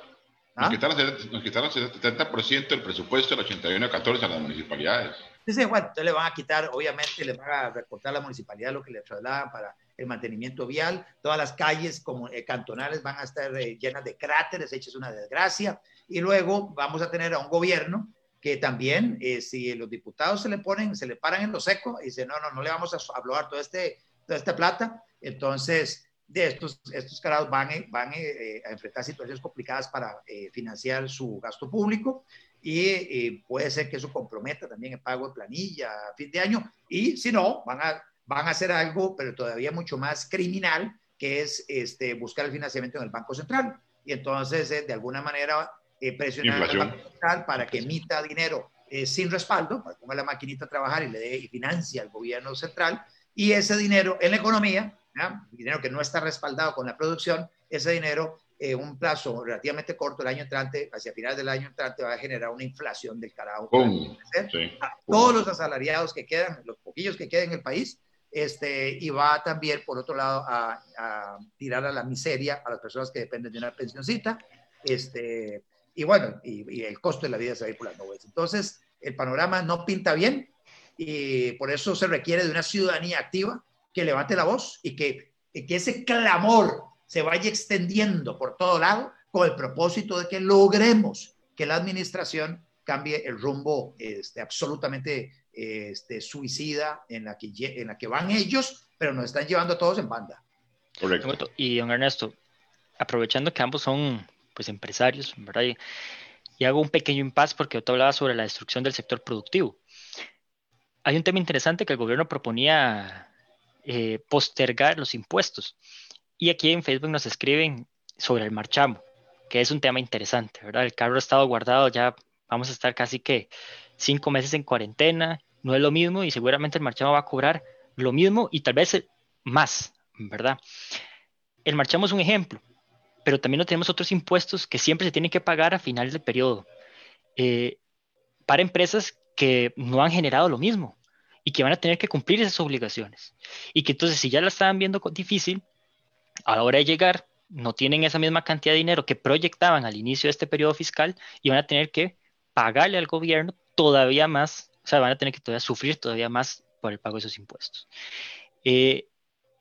nos quitaron el 70% del presupuesto del 81 14 a las municipalidades. Sí, bueno, entonces le van a quitar, obviamente, le van a recortar a la municipalidad lo que le trasladan para el mantenimiento vial, todas las calles como, eh, cantonales van a estar llenas de cráteres, hechas una desgracia, y luego vamos a tener a un gobierno que también, si los diputados se le ponen, se le paran en lo seco y dicen, no, no, no le vamos a hablar todo este, toda esta plata, entonces de estos, estos carados van, van a enfrentar situaciones complicadas para financiar su gasto público y puede ser que eso comprometa también el pago de planilla a fin de año y si no, van a, van a hacer algo, pero todavía mucho más criminal, que es este, buscar el financiamiento en el Banco Central. Y entonces eh, de alguna manera eh, presionar Central para que emita dinero eh, sin respaldo, para que ponga la maquinita a trabajar y le dé y financie al gobierno central. Y ese dinero en la economía, dinero que no está respaldado con la producción, ese dinero en un plazo relativamente corto, el año entrante, hacia finales del año entrante, va a generar una inflación del carajo. todos los asalariados que quedan, los poquillos que quedan en el país, este, y va también, por otro lado, a, tirar a la miseria a las personas que dependen de una pensioncita. Este, y bueno, y, el costo de la vida se va a ir por las nubes. Entonces, el panorama no pinta bien y por eso se requiere de una ciudadanía activa que levante la voz y que, que ese clamor se vaya extendiendo por todo lado con el propósito de que logremos que la administración cambie el rumbo este, absolutamente este, suicida en la, que, en la que van ellos, pero nos están llevando a todos en banda. Correcto. Y don Ernesto, aprovechando que ambos son pues empresarios, ¿verdad? Y, hago un pequeño impasse porque usted hablaba sobre la destrucción del sector productivo. Hay un tema interesante que el gobierno proponía eh, postergar los impuestos. Y aquí en Facebook nos escriben sobre el marchamo, que es un tema interesante, ¿verdad? El carro ha estado guardado ya, vamos a estar casi que cinco meses en cuarentena, no es lo mismo y seguramente el marchamo va a cobrar lo mismo y tal vez más, ¿verdad? El marchamo es un ejemplo, pero también no tenemos otros impuestos que siempre se tienen que pagar a final del periodo eh, para empresas que no han generado lo mismo y que van a tener que cumplir esas obligaciones. Y que entonces si ya la estaban viendo difícil, a la hora de llegar no tienen esa misma cantidad de dinero que proyectaban al inicio de este periodo fiscal y van a tener que pagarle al gobierno todavía más, o sea, van a tener que todavía sufrir todavía más por el pago de esos impuestos. Eh,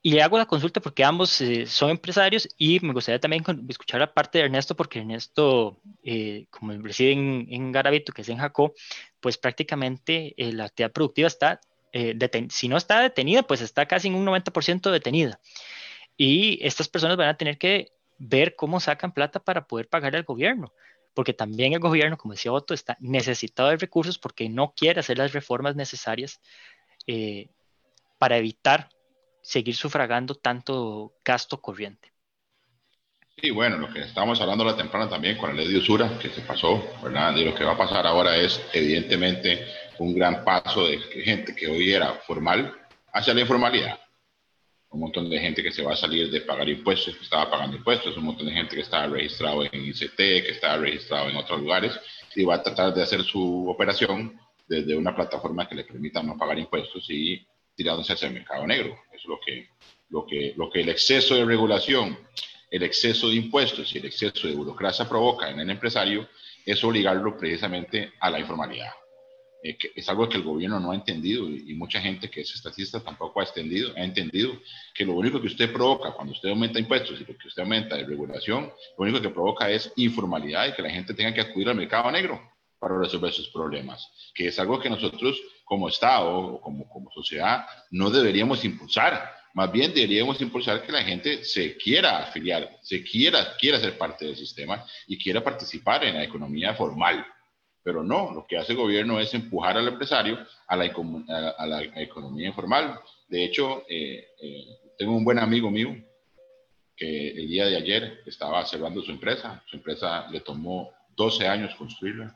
y le hago la consulta porque ambos eh, son empresarios y me gustaría también escuchar la parte de Ernesto, porque Ernesto, eh, como reside en, en, Garavito, que es en Jacó, pues prácticamente la actividad productiva está, si no está detenida, pues está casi en un 90% detenida. Y estas personas van a tener que ver cómo sacan plata para poder pagarle al gobierno, porque también el gobierno, como decía Otto, está necesitado de recursos porque no quiere hacer las reformas necesarias eh, para evitar seguir sufragando tanto gasto corriente. Sí, bueno, lo que estábamos hablando la temprana también con la ley de usura que se pasó, ¿verdad? Y lo que va a pasar ahora es evidentemente un gran paso de gente que hoy era formal hacia la informalidad un montón de gente que se va a salir de pagar impuestos, que estaba pagando impuestos, un montón de gente que estaba registrado en ICT, que estaba registrado en otros lugares, y va a tratar de hacer su operación desde una plataforma que le permita no pagar impuestos y tirándose hacia el mercado negro. Es lo que, lo que, lo que el exceso de regulación, el exceso de impuestos y el exceso de burocracia provoca en el empresario es obligarlo precisamente a la informalidad. Eh, es algo que el gobierno no ha entendido y, mucha gente que es estatista tampoco ha entendido, ha entendido que lo único que usted provoca cuando usted aumenta impuestos y lo que usted aumenta de regulación, lo único que provoca es informalidad y que la gente tenga que acudir al mercado negro para resolver sus problemas, que es algo que nosotros como Estado o como, como sociedad no deberíamos impulsar. Más bien deberíamos impulsar que la gente se quiera afiliar, se quiera, quiera ser parte del sistema y quiera participar en la economía formal pero no, lo que hace el gobierno es empujar al empresario a la, a la economía informal. De hecho, eh, eh, tengo un buen amigo mío que el día de ayer estaba cerrando su empresa. Su empresa le tomó 12 años construirla.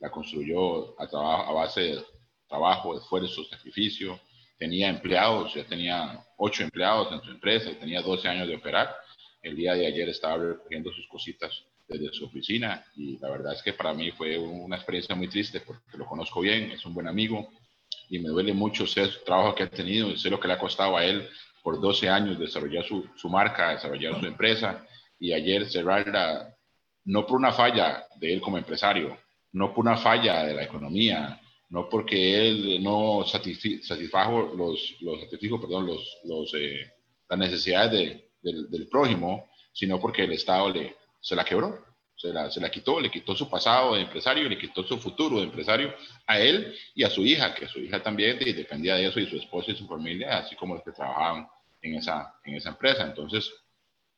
La construyó a, a base de trabajo, esfuerzo, sacrificio. Tenía empleados, ya tenía 8 empleados en su empresa y tenía 12 años de operar. El día de ayer estaba recogiendo sus cositas desde su oficina y la verdad es que para mí fue una experiencia muy triste porque lo conozco bien, es un buen amigo y me duele mucho ser el trabajo que ha tenido, sé lo que le ha costado a él por 12 años desarrollar su, su marca, desarrollar su empresa y ayer cerrarla no por una falla de él como empresario, no por una falla de la economía, no porque él no satisfajo los, los, perdón, los, los, eh, las necesidades del, prójimo, sino porque el Estado le, se la quebró, se la, se la quitó, le quitó su pasado de empresario, le quitó su futuro de empresario a él y a su hija, que su hija también dependía de eso y su esposa y su familia, así como los que trabajaban en esa, en esa empresa. Entonces,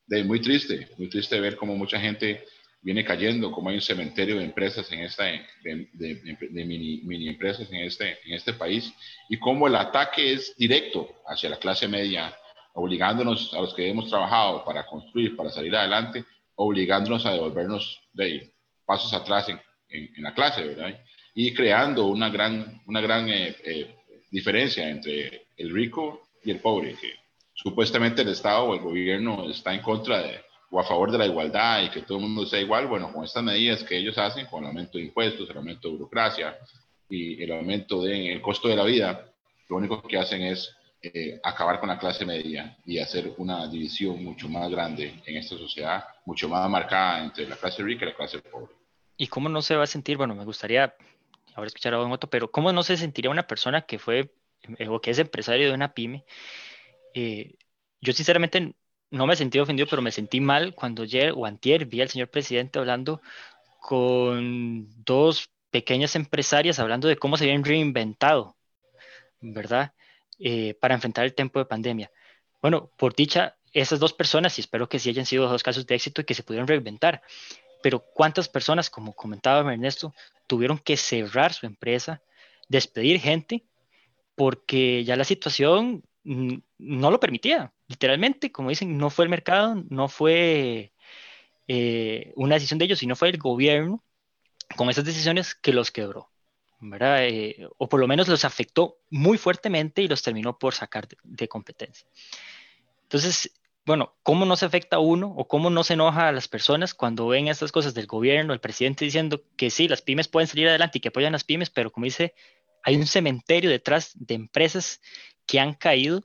de, muy triste, muy triste ver cómo mucha gente viene cayendo, como hay un cementerio de empresas en esta, de, de, mini, mini, empresas en este, en este país, y cómo el ataque es directo hacia la clase media, obligándonos a los que hemos trabajado para construir, para salir adelante, obligándonos a devolvernos de pasos atrás en, en, la clase, ¿verdad? Y creando una gran, una gran eh, eh, diferencia entre el rico y el pobre, que supuestamente el Estado o el gobierno está en contra de, o a favor de la igualdad y que todo el mundo sea igual, bueno, con estas medidas que ellos hacen, con el aumento de impuestos, el aumento de burocracia y el aumento del costo de la vida, lo único que hacen es eh, acabar con la clase media y hacer una división mucho más grande en esta sociedad, mucho más marcada entre la clase rica y la clase pobre. ¿Y cómo no se va a sentir? Bueno, me gustaría ahora escuchar a Don Otto, pero ¿cómo no se sentiría una persona que fue eh, o que es empresario de una pyme? Eh, yo sinceramente no me sentí ofendido, pero me sentí mal cuando ayer o antier vi al señor presidente hablando con dos pequeñas empresarias hablando de cómo se habían reinventado, ¿verdad? Eh, para enfrentar el tiempo de pandemia. Bueno, por dicha, esas dos personas, y espero que sí hayan sido dos casos de éxito y que se pudieron reinventar, pero ¿cuántas personas, como comentaba Ernesto, tuvieron que cerrar su empresa, despedir gente, porque ya la situación no lo permitía? Literalmente, como dicen, no fue el mercado, no fue eh, una decisión de ellos, sino fue el gobierno con esas decisiones que los quebró, ¿verdad? Eh, o por lo menos los afectó muy fuertemente y los terminó por sacar de, competencia. Entonces, bueno, ¿cómo no se afecta a uno o cómo no se enoja a las personas cuando ven estas cosas del gobierno, el presidente diciendo que sí, las pymes pueden salir adelante y que apoyan las pymes, pero como dice, hay un cementerio detrás de empresas que han caído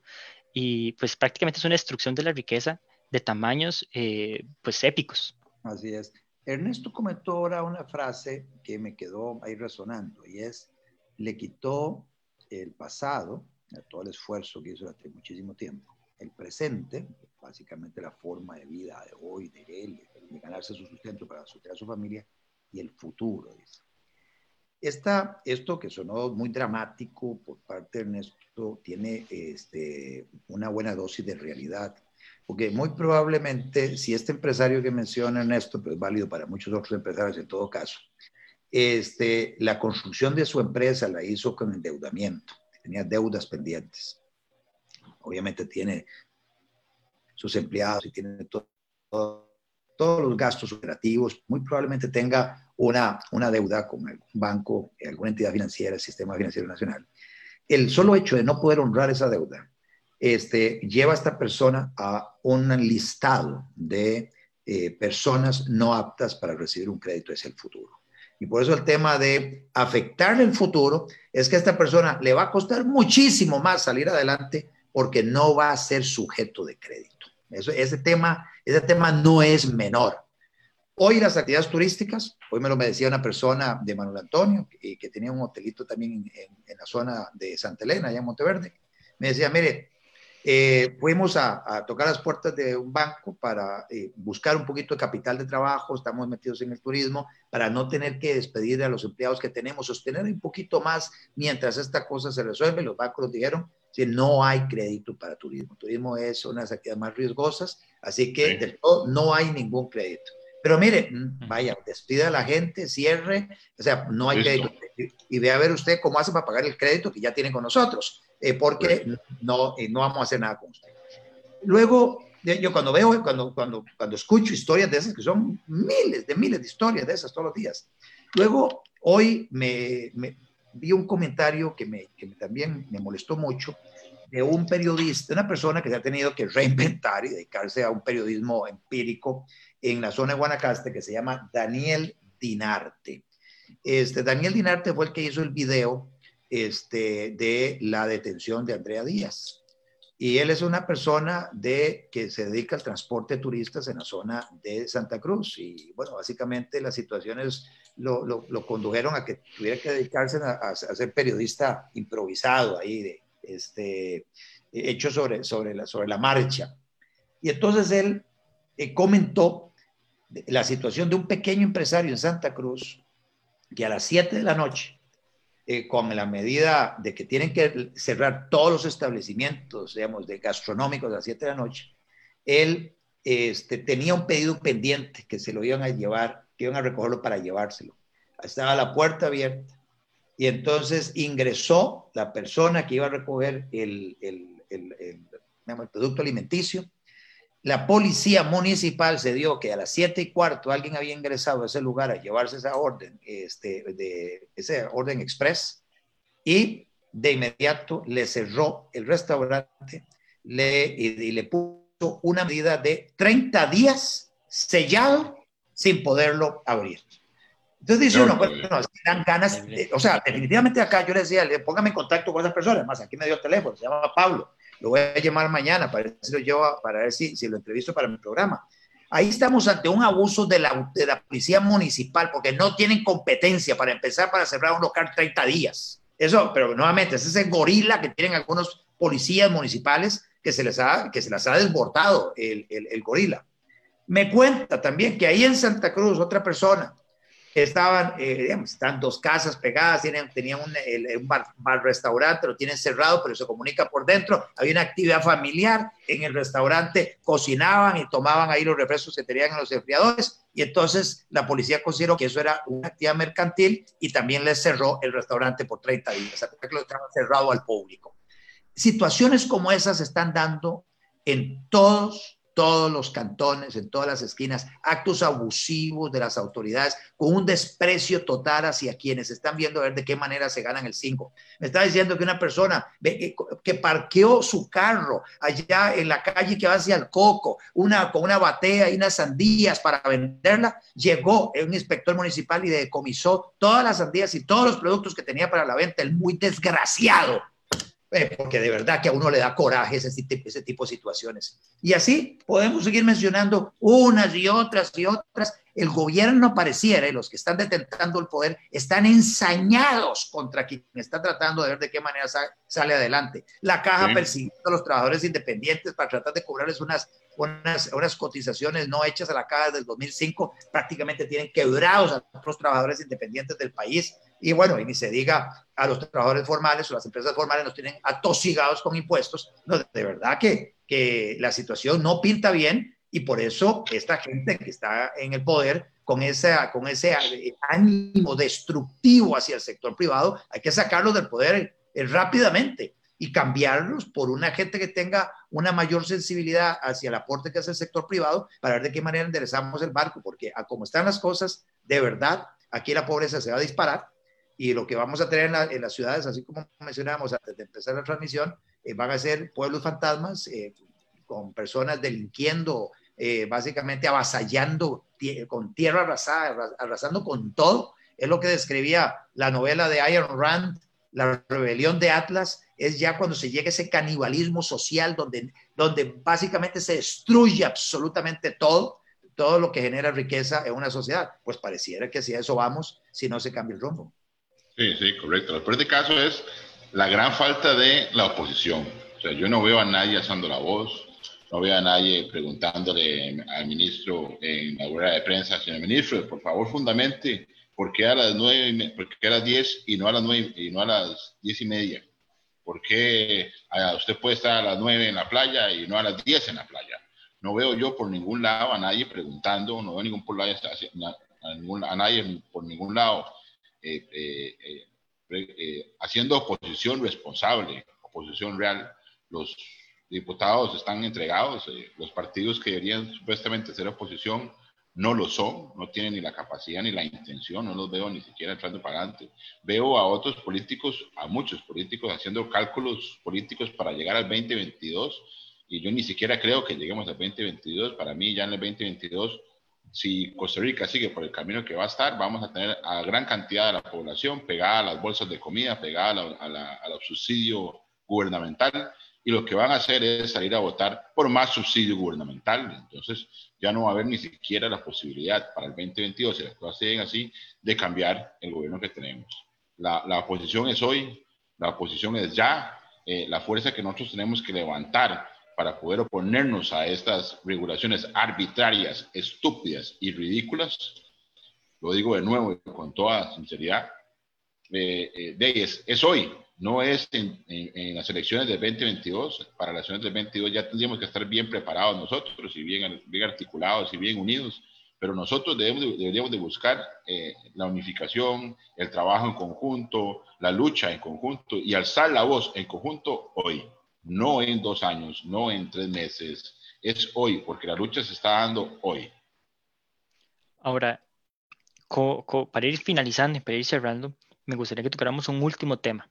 y pues prácticamente es una destrucción de la riqueza de tamaños eh, pues épicos. Así es. Ernesto comentó ahora una frase que me quedó ahí resonando y es, le quitó el pasado, todo el esfuerzo que hizo durante muchísimo tiempo, el presente, básicamente la forma de vida de hoy, de él, de ganarse su sustento para sostener a su familia, y el futuro, dice. Esta, esto que sonó muy dramático por parte de Ernesto tiene este, una buena dosis de realidad, porque muy probablemente si este empresario que menciona Ernesto, pero es válido para muchos otros empresarios en todo caso, este, la construcción de su empresa la hizo con endeudamiento, tenía deudas pendientes. Obviamente tiene sus empleados y tiene todo todos los gastos operativos, muy probablemente tenga una, una deuda con algún banco, alguna entidad financiera, el sistema financiero nacional. El solo hecho de no poder honrar esa deuda este, lleva a esta persona a un listado de eh, personas no aptas para recibir un crédito hacia el futuro. Y por eso el tema de afectarle el futuro es que a esta persona le va a costar muchísimo más salir adelante porque no va a ser sujeto de crédito. Ese, tema, ese tema no es menor. Hoy las actividades turísticas, hoy me lo me decía una persona de Manuel Antonio, que, que tenía un hotelito también en, la zona de Santa Elena, allá en Monteverde. Me decía, mire, eh, fuimos a, tocar las puertas de un banco para eh, buscar un poquito de capital de trabajo, estamos metidos en el turismo, para no tener que despedir a los empleados que tenemos, sostener un poquito más mientras esta cosa se resuelve. Los bancos nos dijeron, no hay crédito para turismo. Turismo es una de las actividades más riesgosas, así que todo no hay ningún crédito. Pero mire, vaya, despida a la gente, cierre, o sea, no hay crédito. Y, ve a ver usted cómo hace para pagar el crédito que ya tiene con nosotros, eh, porque no, eh, no vamos a hacer nada con usted. Luego, yo cuando veo, cuando, cuando, cuando escucho historias de esas, que son miles de miles de historias de esas todos los días, luego hoy me, vi un comentario que, me, que también me molestó mucho de un periodista, una persona que se ha tenido que reinventar y dedicarse a un periodismo empírico en la zona de Guanacaste que se llama Daniel Dinarte. Este, Daniel Dinarte fue el que hizo el video este, de la detención de Andrea Díaz. Y él es una persona de, que se dedica al transporte de turistas en la zona de Santa Cruz. Y bueno, básicamente las situaciones lo, lo, condujeron a que tuviera que dedicarse a, a, ser periodista improvisado ahí, de, este, hecho sobre, sobre, la, sobre la marcha. Y entonces él comentó la situación de un pequeño empresario en Santa Cruz que a las 7 de la noche, con la medida de que tienen que cerrar todos los establecimientos, digamos, de gastronómicos a las 7 de la noche, él este, tenía un pedido pendiente que se lo iban a llevar, que iban a recogerlo para llevárselo. Estaba la puerta abierta y entonces ingresó la persona que iba a recoger el, el, el producto alimenticio. La policía municipal se dio que a las siete y cuarto alguien había ingresado a ese lugar a llevarse esa orden, este, de, ese orden express, y de inmediato le cerró el restaurante le, y, le puso una medida de 30 días sellado sin poderlo abrir. Entonces dice uno, bueno, dan ganas, o sea, definitivamente acá yo le decía, póngame en contacto con esas personas, más aquí me dio el teléfono, se llama Pablo, lo voy a llamar mañana para ver si lo, para si, lo entrevisto para mi programa. Ahí estamos ante un abuso de la, de la policía municipal porque no tienen competencia para empezar para cerrar un local 30 días. Eso, pero nuevamente, es ese gorila que tienen algunos policías municipales que se les ha, que se les ha desbordado el, el, el gorila. Me cuenta también que ahí en Santa Cruz otra persona estaban, eh, digamos, están dos casas pegadas, tienen, tenían un, un bar, restaurante, lo tienen cerrado, pero se comunica por dentro. Había una actividad familiar en el restaurante, cocinaban y tomaban ahí los refrescos que tenían en los enfriadores. Y entonces la policía consideró que eso era una actividad mercantil y también les cerró el restaurante por 30 días, que lo estaba cerrado al público. Situaciones como esas se están dando en todos todos los cantones, en todas las esquinas, actos abusivos de las autoridades, con un desprecio total hacia quienes están viendo a ver de qué manera se ganan el 5. Me está diciendo que una persona que parqueó su carro allá en la calle que va hacia el Coco, una, con una batea y unas sandías para venderla, llegó un inspector municipal y decomisó todas las sandías y todos los productos que tenía para la venta, el muy desgraciado eh, porque de verdad que a uno le da coraje ese, ese tipo de situaciones. Y así podemos seguir mencionando unas y otras y otras. El gobierno pareciera, y los que están detentando el poder, están ensañados contra quien está tratando de ver de qué manera sale, sale adelante. La caja sí. persiguiendo a los trabajadores independientes para tratar de cobrarles unas, unas, unas cotizaciones no hechas a la caja del 2005, prácticamente tienen quebrados a los trabajadores independientes del país y bueno, y ni se diga a los trabajadores formales o las empresas formales nos tienen atosigados con impuestos. No, de verdad que, que la situación no pinta bien y por eso esta gente que está en el poder con, esa, con ese ánimo destructivo hacia el sector privado, hay que sacarlos del poder eh, rápidamente y cambiarlos por una gente que tenga una mayor sensibilidad hacia el aporte que hace el sector privado para ver de qué manera enderezamos el barco, porque a como están las cosas, de verdad, aquí la pobreza se va a disparar y lo que vamos a tener en, la, en las ciudades, así como mencionábamos antes de empezar la transmisión, eh, van a ser pueblos fantasmas eh, con personas delinquiendo, eh, básicamente avasallando con tierra arrasada, arrasando con todo. Es lo que describía la novela de Iron Rand, La rebelión de Atlas, es ya cuando se llega ese canibalismo social donde, donde básicamente se destruye absolutamente todo, todo lo que genera riqueza en una sociedad. Pues pareciera que hacia eso vamos si no se cambia el rumbo. Sí, sí, correcto. El peor de caso es la gran falta de la oposición. O sea, yo no veo a nadie alzando la voz, no veo a nadie preguntándole al ministro en la rueda de prensa, señor ministro, por favor, fundamente, ¿por qué a las nueve, por qué a las diez y no a las nueve y no a las diez y media? ¿Por qué usted puede estar a las nueve en la playa y no a las diez en la playa? No veo yo por ningún lado a nadie preguntando, no veo ningún por lado, a, ningún, a nadie por ningún lado haciendo oposición responsable, oposición real. Los diputados están entregados, los partidos que deberían supuestamente ser oposición no lo son, no tienen ni la capacidad ni la intención, no los veo ni siquiera entrando para adelante. Veo a otros políticos, a muchos políticos haciendo cálculos políticos para llegar al 2022 y yo ni siquiera creo que lleguemos al 2022. Para mí ya en el 2022 si Costa Rica sigue por el camino que va a estar, vamos a tener a gran cantidad de la población pegada a las bolsas de comida, pegada a la, a la, subsidio gubernamental, y lo que van a hacer es salir a votar por más subsidio gubernamental. Entonces, ya no va a haber ni siquiera la posibilidad para el 2022, si las cosas siguen así, de cambiar el gobierno que tenemos. La, la oposición es hoy, la oposición es ya, eh, la fuerza que nosotros tenemos que levantar para poder oponernos a estas regulaciones arbitrarias, estúpidas y ridículas, lo digo de nuevo y con toda sinceridad, eh, eh, es, es, hoy, no es en, en, las elecciones del 2022. Para las elecciones del 2022 ya tendríamos que estar bien preparados nosotros y bien, bien articulados y bien unidos, pero nosotros debemos deberíamos de buscar eh, la unificación, el trabajo en conjunto, la lucha en conjunto y alzar la voz en conjunto hoy no en dos años, no en tres meses, es hoy, porque la lucha se está dando hoy. Ahora, para ir finalizando y para ir cerrando, me gustaría que tocáramos un último tema.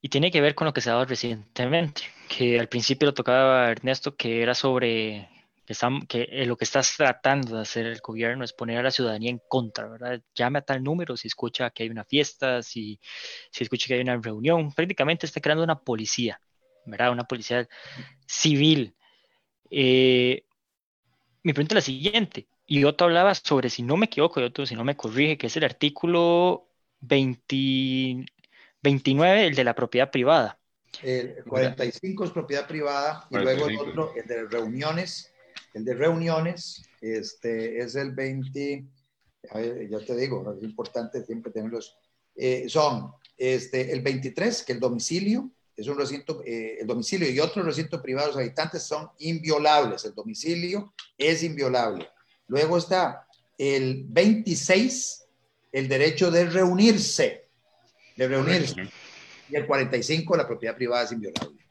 Y tiene que ver con lo que se ha dado recientemente, que al principio lo tocaba Ernesto, que era sobre que, eh, lo que estás tratando de hacer el gobierno es poner a la ciudadanía en contra, ¿verdad? Llame a tal número si escucha que hay una fiesta, si, si escucha que hay una reunión, prácticamente está creando una policía ¿verdad? Una policía civil. Eh, mi pregunta es la siguiente, y otro hablaba sobre, si no me equivoco, y otro si no me corrige, que es el artículo 29, el de la propiedad privada. El 45 es propiedad privada, y luego el otro, el de reuniones, el de reuniones, este, es el 20, ya te digo, es importante siempre tenerlos, eh, son este, el 23, que el domicilio, es un recinto, eh, el domicilio y otros recintos privados habitantes son inviolables. El domicilio es inviolable. Luego está el 26, el derecho de reunirse, de reunirse. Y el 45, la propiedad privada es inviolable.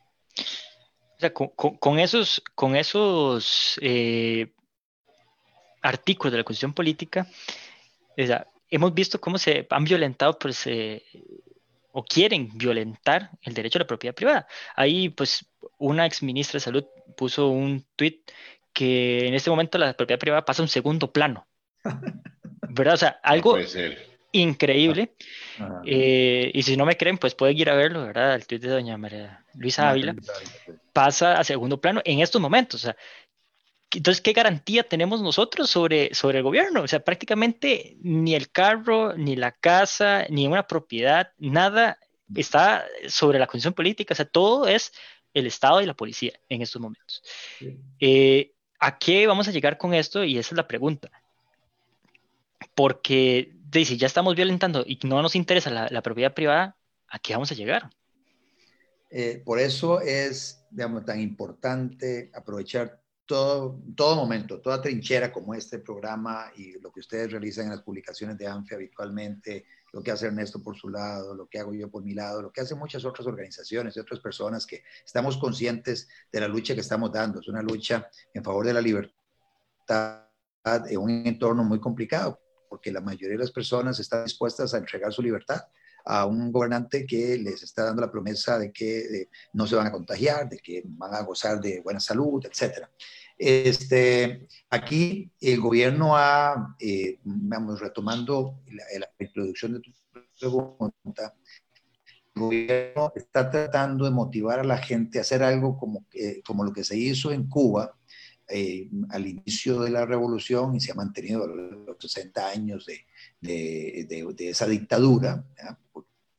O sea, con, esos, con esos eh, artículos de la Constitución Política, hemos visto cómo se han violentado pues, eh, o quieren violentar el derecho a la propiedad privada. Ahí, pues, una ex ministra de Salud puso un tuit que en este momento la propiedad privada pasa a un segundo plano. ¿Verdad? O sea, algo increíble. Eh, y si no me creen, pues pueden ir a verlo, ¿verdad? El tuit de doña María Luisa Ávila pasa a segundo plano en estos momentos. O sea, entonces, ¿qué garantía tenemos nosotros sobre, sobre el gobierno? O sea, prácticamente ni el carro, ni la casa, ni una propiedad, nada está sobre la condición política. O sea, todo es el Estado y la policía en estos momentos. Eh, ¿A qué vamos a llegar con esto? Y esa es la pregunta. Porque si ya estamos violentando y no nos interesa la, propiedad privada, ¿a qué vamos a llegar? Eh, por eso es, digamos, tan importante aprovechar todo, momento, toda trinchera como este programa y lo que ustedes realizan en las publicaciones de ANFE habitualmente, lo que hace Ernesto por su lado, lo que hago yo por mi lado, lo que hacen muchas otras organizaciones y otras personas que estamos conscientes de la lucha que estamos dando. Es una lucha en favor de la libertad en un entorno muy complicado, porque la mayoría de las personas están dispuestas a entregar su libertad a un gobernante que les está dando la promesa de que no se van a contagiar, de que van a gozar de buena salud, etcétera. Este, aquí el gobierno ha, eh, vamos, retomando la, introducción de tu pregunta, el gobierno está tratando de motivar a la gente a hacer algo como, como lo que se hizo en Cuba eh, al inicio de la revolución y se ha mantenido a los 60 años de, de, de, esa dictadura.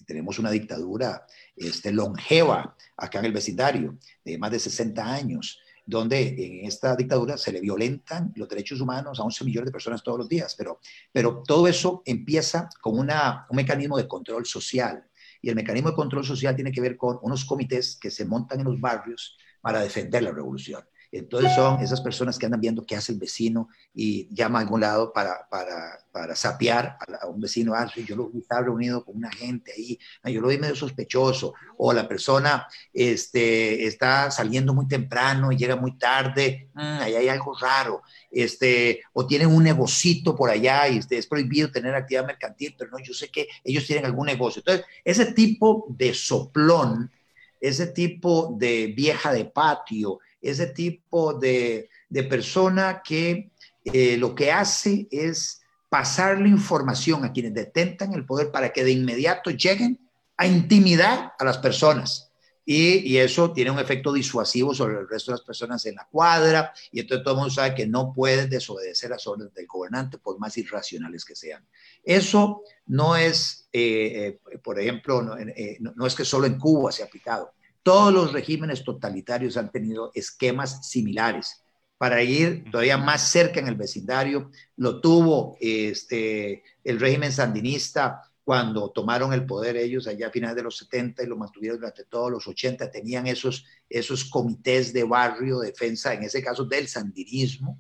Tenemos una dictadura este, longeva acá en el vecindario, de más de 60 años, donde en esta dictadura se le violentan los derechos humanos a 11 millones de personas todos los días, pero, pero todo eso empieza con un mecanismo de control social. Y el mecanismo de control social tiene que ver con unos comités que se montan en los barrios para defender la revolución. Entonces son esas personas que andan viendo qué hace el vecino y llama a algún lado para, para, para sapear a, un vecino. Ah, yo lo vi, estaba reunido con una gente ahí, ah, yo lo vi medio sospechoso. O la persona este, está saliendo muy temprano y llega muy tarde, mm, ahí hay algo raro. Este, o tienen un negocito por allá y este, es prohibido tener actividad mercantil, pero no, yo sé que ellos tienen algún negocio. Entonces, ese tipo de soplón, ese tipo de vieja de patio, ese tipo de, persona que eh, lo que hace es pasarle información a quienes detentan el poder para que de inmediato lleguen a intimidar a las personas. y, eso tiene un efecto disuasivo sobre el resto de las personas en la cuadra, y entonces todo el mundo sabe que no pueden desobedecer las órdenes del gobernante, por más irracionales que sean. Eso no es, eh, eh, por ejemplo, eh, no, no, es que solo en Cuba se ha aplicado. Todos los regímenes totalitarios han tenido esquemas similares. Para ir todavía más cerca en el vecindario, lo tuvo este, el régimen sandinista cuando tomaron el poder ellos allá a finales de los 70 y lo mantuvieron durante todos los 80, tenían esos, esos comités de barrio, defensa, en ese caso del sandinismo,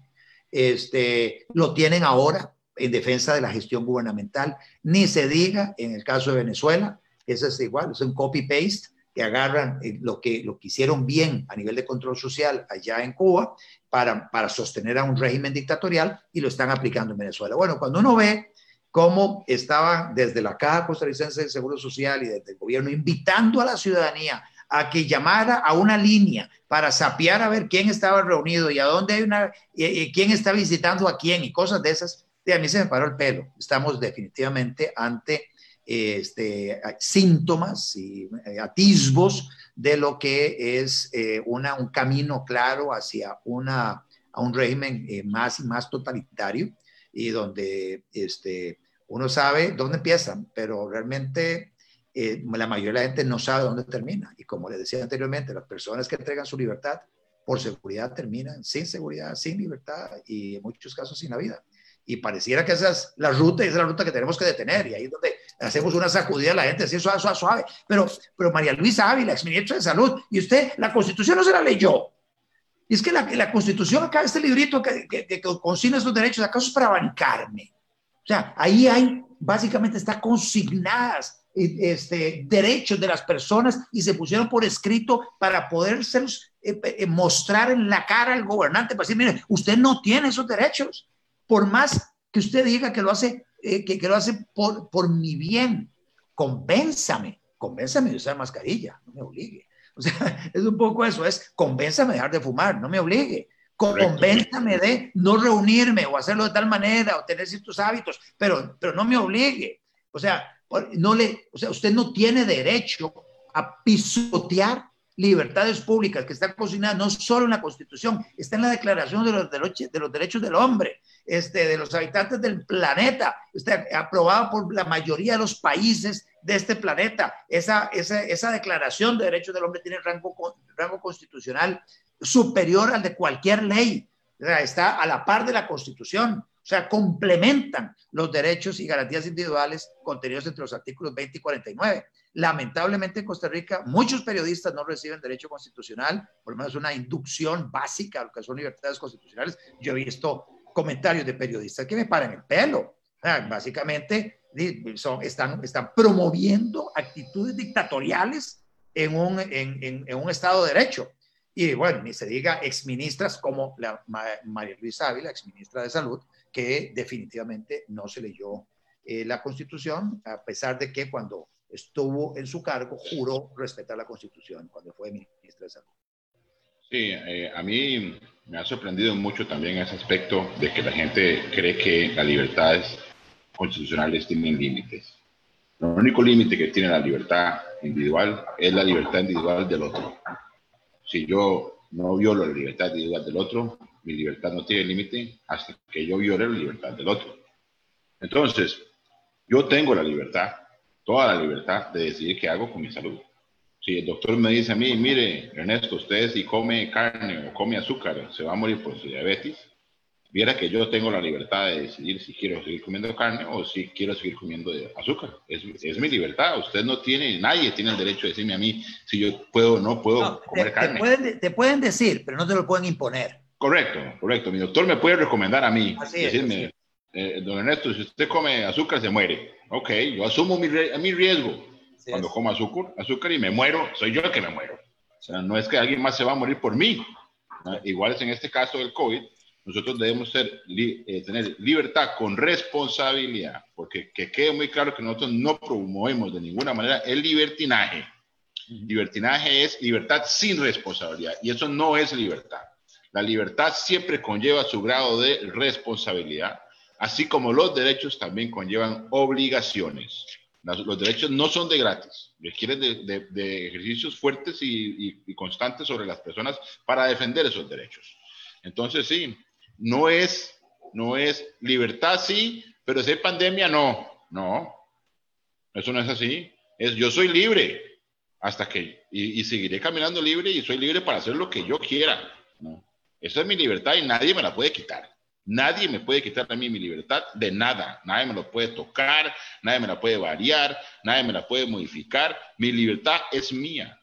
este, lo tienen ahora en defensa de la gestión gubernamental, ni se diga en el caso de Venezuela, eso es igual, es un copy-paste que agarran eh, lo que, lo que hicieron bien a nivel de control social allá en Cuba para, para sostener a un régimen dictatorial y lo están aplicando en Venezuela. Bueno, cuando uno ve cómo estaba desde la Caja Costarricense del Seguro Social y desde el gobierno invitando a la ciudadanía a que llamara a una línea para sapear a ver quién estaba reunido y a dónde hay una, y, quién está visitando a quién y cosas de esas, de a mí se me paró el pelo. Estamos definitivamente ante este, síntomas y eh, atisbos de lo que es eh, una, un camino claro hacia una, a un régimen eh, más más totalitario y donde este, uno sabe dónde empiezan, pero realmente la mayoría de la gente no sabe dónde termina. Y como les decía anteriormente, las personas que entregan su libertad por seguridad terminan sin seguridad, sin libertad y en muchos casos sin la vida. Y pareciera que esa es la ruta es la ruta que tenemos que detener. Y ahí es donde hacemos una sacudida a la gente, así suave, suave, suave. Pero, pero María Luisa Ávila, exministra de Salud, y usted, la Constitución no se la leyó. Y es que la, la Constitución acá, este librito que, que, que consigna estos derechos, ¿acaso es para bancarme? O sea, ahí hay, básicamente está consignadas eh, este, derechos de las personas y se pusieron por escrito para poder eh, eh, mostrar en la cara al gobernante, para decir, mire, usted no tiene esos derechos, por más que usted diga que lo hace, que, que, lo hace por, por mi bien, convénzame, convénzame de usar mascarilla, no me obligue. O sea, es un poco eso, es convénzame de dejar de fumar, no me obligue. Convénzame de no reunirme o hacerlo de tal manera o tener ciertos hábitos, pero, pero no me obligue. O sea, no le, o sea, usted no tiene derecho a pisotear libertades públicas que están cocinadas no solo en la Constitución, está en la Declaración de los, de los Derechos del Hombre, este, de los habitantes del planeta, está aprobado por la mayoría de los países de este planeta. Esa, esa, esa Declaración de Derechos del Hombre tiene rango, rango constitucional superior al de cualquier ley. Está a la par de la Constitución. O sea, complementan los derechos y garantías individuales contenidos entre los artículos 20 y 49. Lamentablemente en Costa Rica muchos periodistas no reciben derecho constitucional, por lo menos una inducción básica a lo que son libertades constitucionales. Yo he visto comentarios de periodistas que me paran el pelo. Básicamente son, están, están promoviendo actitudes dictatoriales en un, en, un Estado de Derecho. Y bueno, ni se diga exministras como María Luisa Ávila, exministra de Salud, que definitivamente no se leyó eh, la Constitución, a pesar de que cuando estuvo en su cargo juró respetar la Constitución cuando fue ministra de Salud. Sí, eh, a mí me ha sorprendido mucho también ese aspecto de que la gente cree que las libertades constitucionales tienen límites. El único límite que tiene la libertad individual es la libertad individual del otro si yo no violo la libertad individual del otro, mi libertad no tiene límite hasta que yo viole la libertad del otro. Entonces, yo tengo la libertad, toda la libertad de decidir qué hago con mi salud. Si el doctor me dice a mí, mire, Ernesto, usted si come carne o come azúcar, se va a morir por su diabetes, viera que yo tengo la libertad de decidir si quiero seguir comiendo carne o si quiero seguir comiendo azúcar. Es, es, mi libertad. Usted no tiene, nadie tiene el derecho de decirme a mí si yo puedo o no puedo comer carne. Te pueden, te pueden, decir, pero no te lo pueden imponer. Correcto, correcto. Mi doctor me puede recomendar a mí, decirme, eh, don Ernesto, si usted come azúcar se muere. Ok, yo asumo mi, mi riesgo cuando como azúcar, azúcar y me muero, soy yo el que me muero. O sea, no es que alguien más se va a morir por mí. Igual es en este caso del COVID nosotros debemos ser, eh, tener libertad con responsabilidad, porque que quede muy claro que nosotros no promovemos de ninguna manera el libertinaje. Libertinaje es libertad sin responsabilidad y eso no es libertad. La libertad siempre conlleva su grado de responsabilidad, así como los derechos también conllevan obligaciones. los derechos no son de gratis, requieren de, ejercicios fuertes y, constantes sobre las personas para defender esos derechos. Entonces, sí, no es, no es libertad, sí, pero si hay pandemia, no, no, eso no es así. Es yo soy libre hasta que, y, seguiré caminando libre y soy libre para hacer lo que yo quiera. Esa es mi libertad y nadie me la puede quitar. Nadie me puede quitar a mí mi libertad de nada. Nadie me lo puede tocar, nadie me la puede variar, nadie me la puede modificar. Mi libertad es mía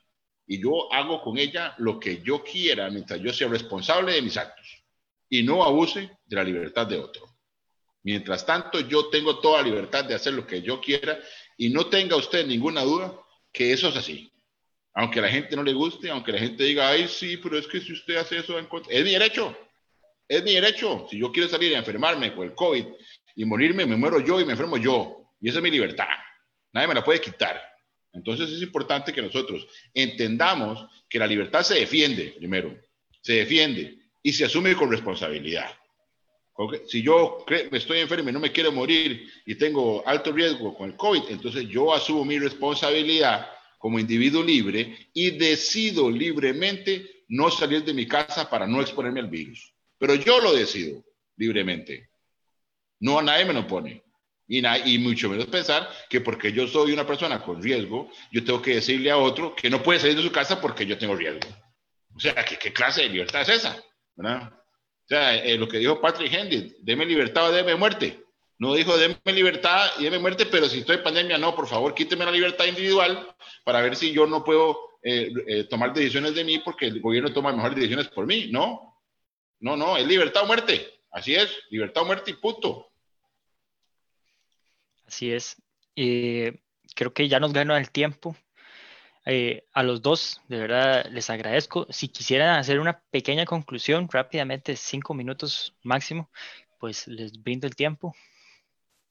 y yo hago con ella lo que yo quiera mientras yo sea responsable de mis actos y no abuse de la libertad de otro. Mientras tanto, yo tengo toda libertad de hacer lo que yo quiera y no tenga usted ninguna duda que eso es así. Aunque a la gente no le guste, aunque la gente diga, ay, sí, pero es que si usted hace eso, es mi derecho. Es mi derecho. Si yo quiero salir a enfermarme por el COVID y morirme, me muero yo y me enfermo yo. Y esa es mi libertad. Nadie me la puede quitar. Entonces es importante que nosotros entendamos que la libertad se defiende, primero, se defiende y se asume con responsabilidad. Si yo estoy enfermo y no me quiero morir y tengo alto riesgo con el COVID, entonces yo asumo mi responsabilidad como individuo libre y decido libremente no salir de mi casa para no exponerme al virus. Pero yo lo decido libremente. No a nadie me lo pone. Y, y, mucho menos pensar que porque yo soy una persona con riesgo, yo tengo que decirle a otro que no puede salir de su casa porque yo tengo riesgo. O sea, ¿qué, qué clase de libertad es esa? ¿verdad? O sea, eh, lo que dijo Patrick Henry, deme libertad o deme muerte. No dijo deme libertad y deme muerte, pero si estoy en pandemia, no, por favor, quíteme la libertad individual para ver si yo no puedo eh, eh, tomar decisiones de mí porque el gobierno toma mejores decisiones por mí. No, no, no, es libertad o muerte. Así es, libertad o muerte y puto. Así es. creo que ya nos ganó el tiempo. Eh, a los dos, de verdad, les agradezco. Si quisieran hacer una pequeña conclusión, rápidamente, cinco minutos máximo, pues les brindo el tiempo.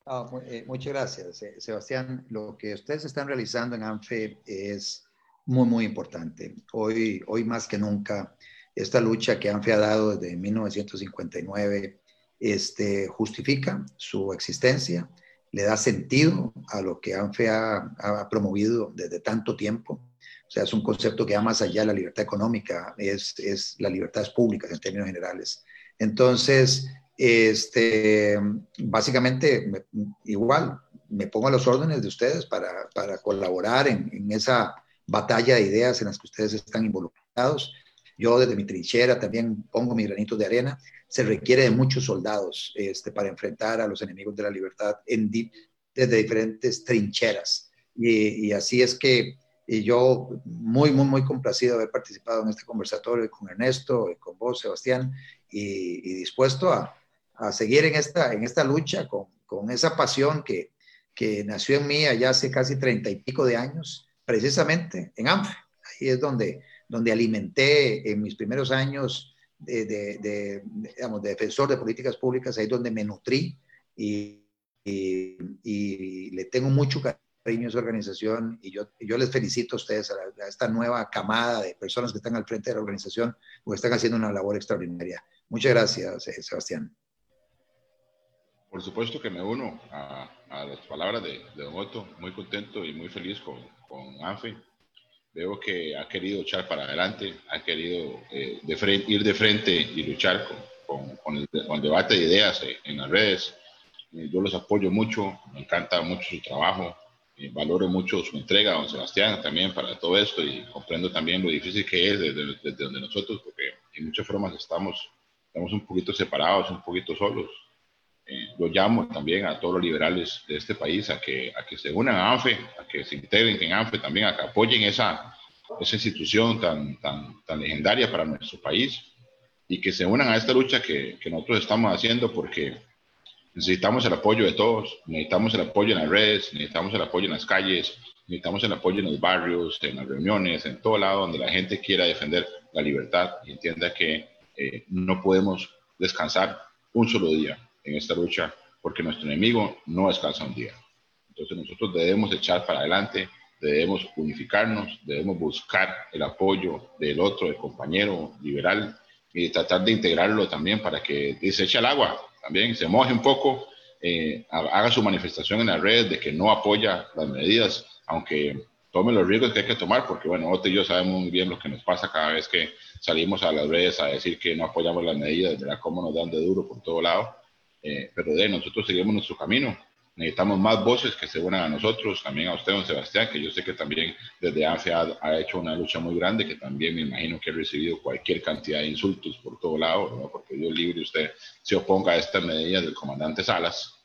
Ah, eh, muchas gracias, Sebastián. Lo que ustedes están realizando en ANFE es muy, muy importante. Hoy, hoy más que nunca, esta lucha que ANFE ha dado desde 1959 este, justifica su existencia, le da sentido a lo que ANFE ha, promovido desde tanto tiempo. O sea, es un concepto que va más allá de la libertad económica, es, es las libertades públicas en términos generales. Entonces, este, básicamente, igual, me pongo a los órdenes de ustedes para, para colaborar en, en, esa batalla de ideas en las que ustedes están involucrados. Yo desde mi trinchera también pongo mi granito de arena. Se requiere de muchos soldados este, para enfrentar a los enemigos de la libertad en, desde diferentes trincheras. Y, así es que yo muy, muy, muy complacido de haber participado en este conversatorio con Ernesto, con vos, Sebastián, y, dispuesto a, a, seguir en esta, en esta lucha con, con esa pasión que, que nació en mí allá hace casi treinta y pico de años, precisamente en ANFE. Ahí es donde donde alimenté en mis primeros años de, defensor de políticas públicas, ahí donde me nutrí y, le tengo mucho cariño a esa organización y yo, les felicito a ustedes, a, esta nueva camada de personas que están al frente de la organización, porque están haciendo una labor extraordinaria. Muchas gracias, eh, Sebastián. Por supuesto que me uno a, a las palabras de, de, Don Otto, muy contento y muy feliz con, con ANFE veo que ha querido echar para adelante, ha querido eh, de ir de frente y luchar con, el, debate de ideas eh, en las redes. Eh, yo los apoyo mucho, me encanta mucho su trabajo, valoro mucho su entrega, don Sebastián, también para todo esto y comprendo también lo difícil que es desde, desde donde nosotros, porque en muchas formas estamos, estamos un poquito separados, un poquito solos lo llamo también a todos los liberales de este país a que, a que se unan a ANFE, a que se integren en ANFE también, a que apoyen esa, esa institución tan, tan, tan legendaria para nuestro país y que se unan a esta lucha que, que nosotros estamos haciendo porque necesitamos el apoyo de todos, necesitamos el apoyo en las redes, necesitamos el apoyo en las calles, necesitamos el apoyo en los barrios, en las reuniones, en todo lado donde la gente quiera defender la libertad y entienda que eh, no podemos descansar un solo día en esta lucha porque nuestro enemigo no descansa un día. Entonces nosotros debemos echar para adelante, debemos unificarnos, debemos buscar el apoyo del otro, del compañero liberal y tratar de integrarlo también para que se eche al agua, también se moje un poco eh, haga su manifestación en las redes de que no apoya las medidas, aunque tome los riesgos que hay que tomar, porque bueno, Otto y yo sabemos muy bien lo que nos pasa cada vez que salimos a las redes a decir que no apoyamos las medidas, ¿verdad? Cómo nos dan de duro por todo lado. Eh, pero de nosotros seguimos nuestro camino. Necesitamos más voces que se unan a nosotros, también a usted, don Sebastián, que yo sé que también desde ANFE ha, hecho una lucha muy grande, que también me imagino que ha recibido cualquier cantidad de insultos por todo lado, ¿no? porque Dios libre usted se oponga a estas medidas del comandante Salas.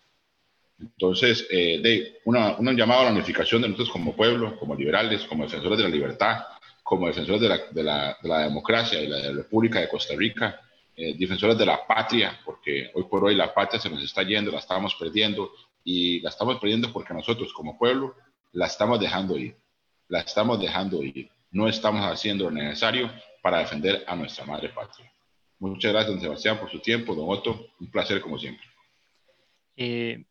Entonces, eh, de una, un llamado a la unificación de nosotros como pueblo, como liberales, como defensores de la libertad, como defensores de la, de la, de la democracia y la, República de Costa Rica, eh, defensores de la patria, porque hoy por hoy la patria se nos está yendo, la estamos perdiendo y la estamos perdiendo porque nosotros como pueblo la estamos dejando ir, la estamos dejando ir, no estamos haciendo lo necesario para defender a nuestra madre patria. Muchas gracias, don Sebastián, por su tiempo, don Otto, un placer como siempre. Eh,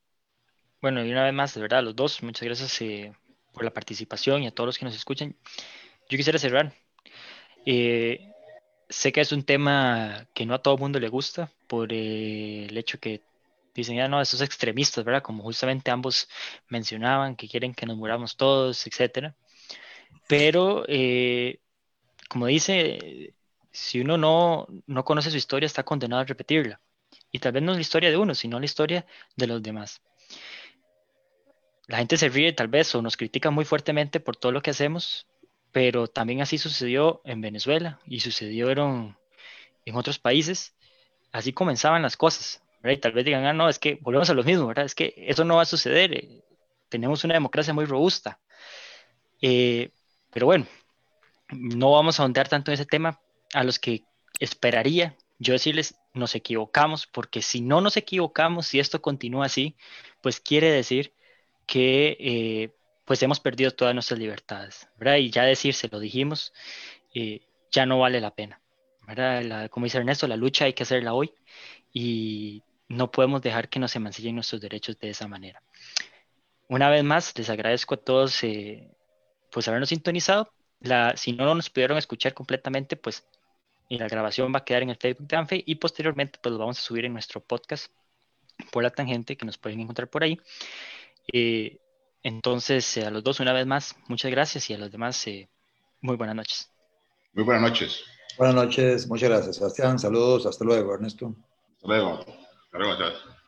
bueno, y una vez más, de verdad, los dos, muchas gracias eh, por la participación y a todos los que nos escuchan. Yo quisiera cerrar. Eh, sé que es un tema que no a todo mundo le gusta por eh, el hecho que dicen, ya no, esos extremistas, ¿verdad? Como justamente ambos mencionaban, que quieren que nos muramos todos, etcétera. Pero, como dice, si uno no, no conoce su historia, está condenado a repetirla. Y tal vez no es la historia de uno, sino la historia de los demás la gente se ríe tal vez o nos critica muy fuertemente por todo lo que hacemos, pero también así sucedió en Venezuela y sucedieron en otros países. Así comenzaban las cosas. Y tal vez digan, ah, no, es que volvemos a lo mismo, ¿verdad? Es que eso no va a suceder. Eh, tenemos una democracia muy robusta. Eh, pero bueno, no vamos a ahondar tanto en ese tema. A los que esperaría yo decirles, nos equivocamos, porque si no nos equivocamos, si esto continúa así, pues quiere decir que eh, pues hemos perdido todas nuestras libertades, ¿verdad? Y ya decirse, lo dijimos, eh, ya no vale la pena, ¿verdad? como dice Ernesto, la lucha hay que hacerla hoy y no podemos dejar que nos emancillen nuestros derechos de esa manera. Una vez más, les agradezco a todos eh, pues habernos sintonizado. La, si no nos pudieron escuchar completamente, pues la grabación va a quedar en el Facebook de Anfe y posteriormente pues lo vamos a subir en nuestro podcast por la tangente que nos pueden encontrar por ahí. Eh, entonces, eh, a los dos, una vez más, muchas gracias y a los demás, eh, muy buenas noches. Muy buenas noches. Buenas noches, muchas gracias, Sebastián. Saludos, hasta luego, Ernesto. Hasta luego. Hasta luego,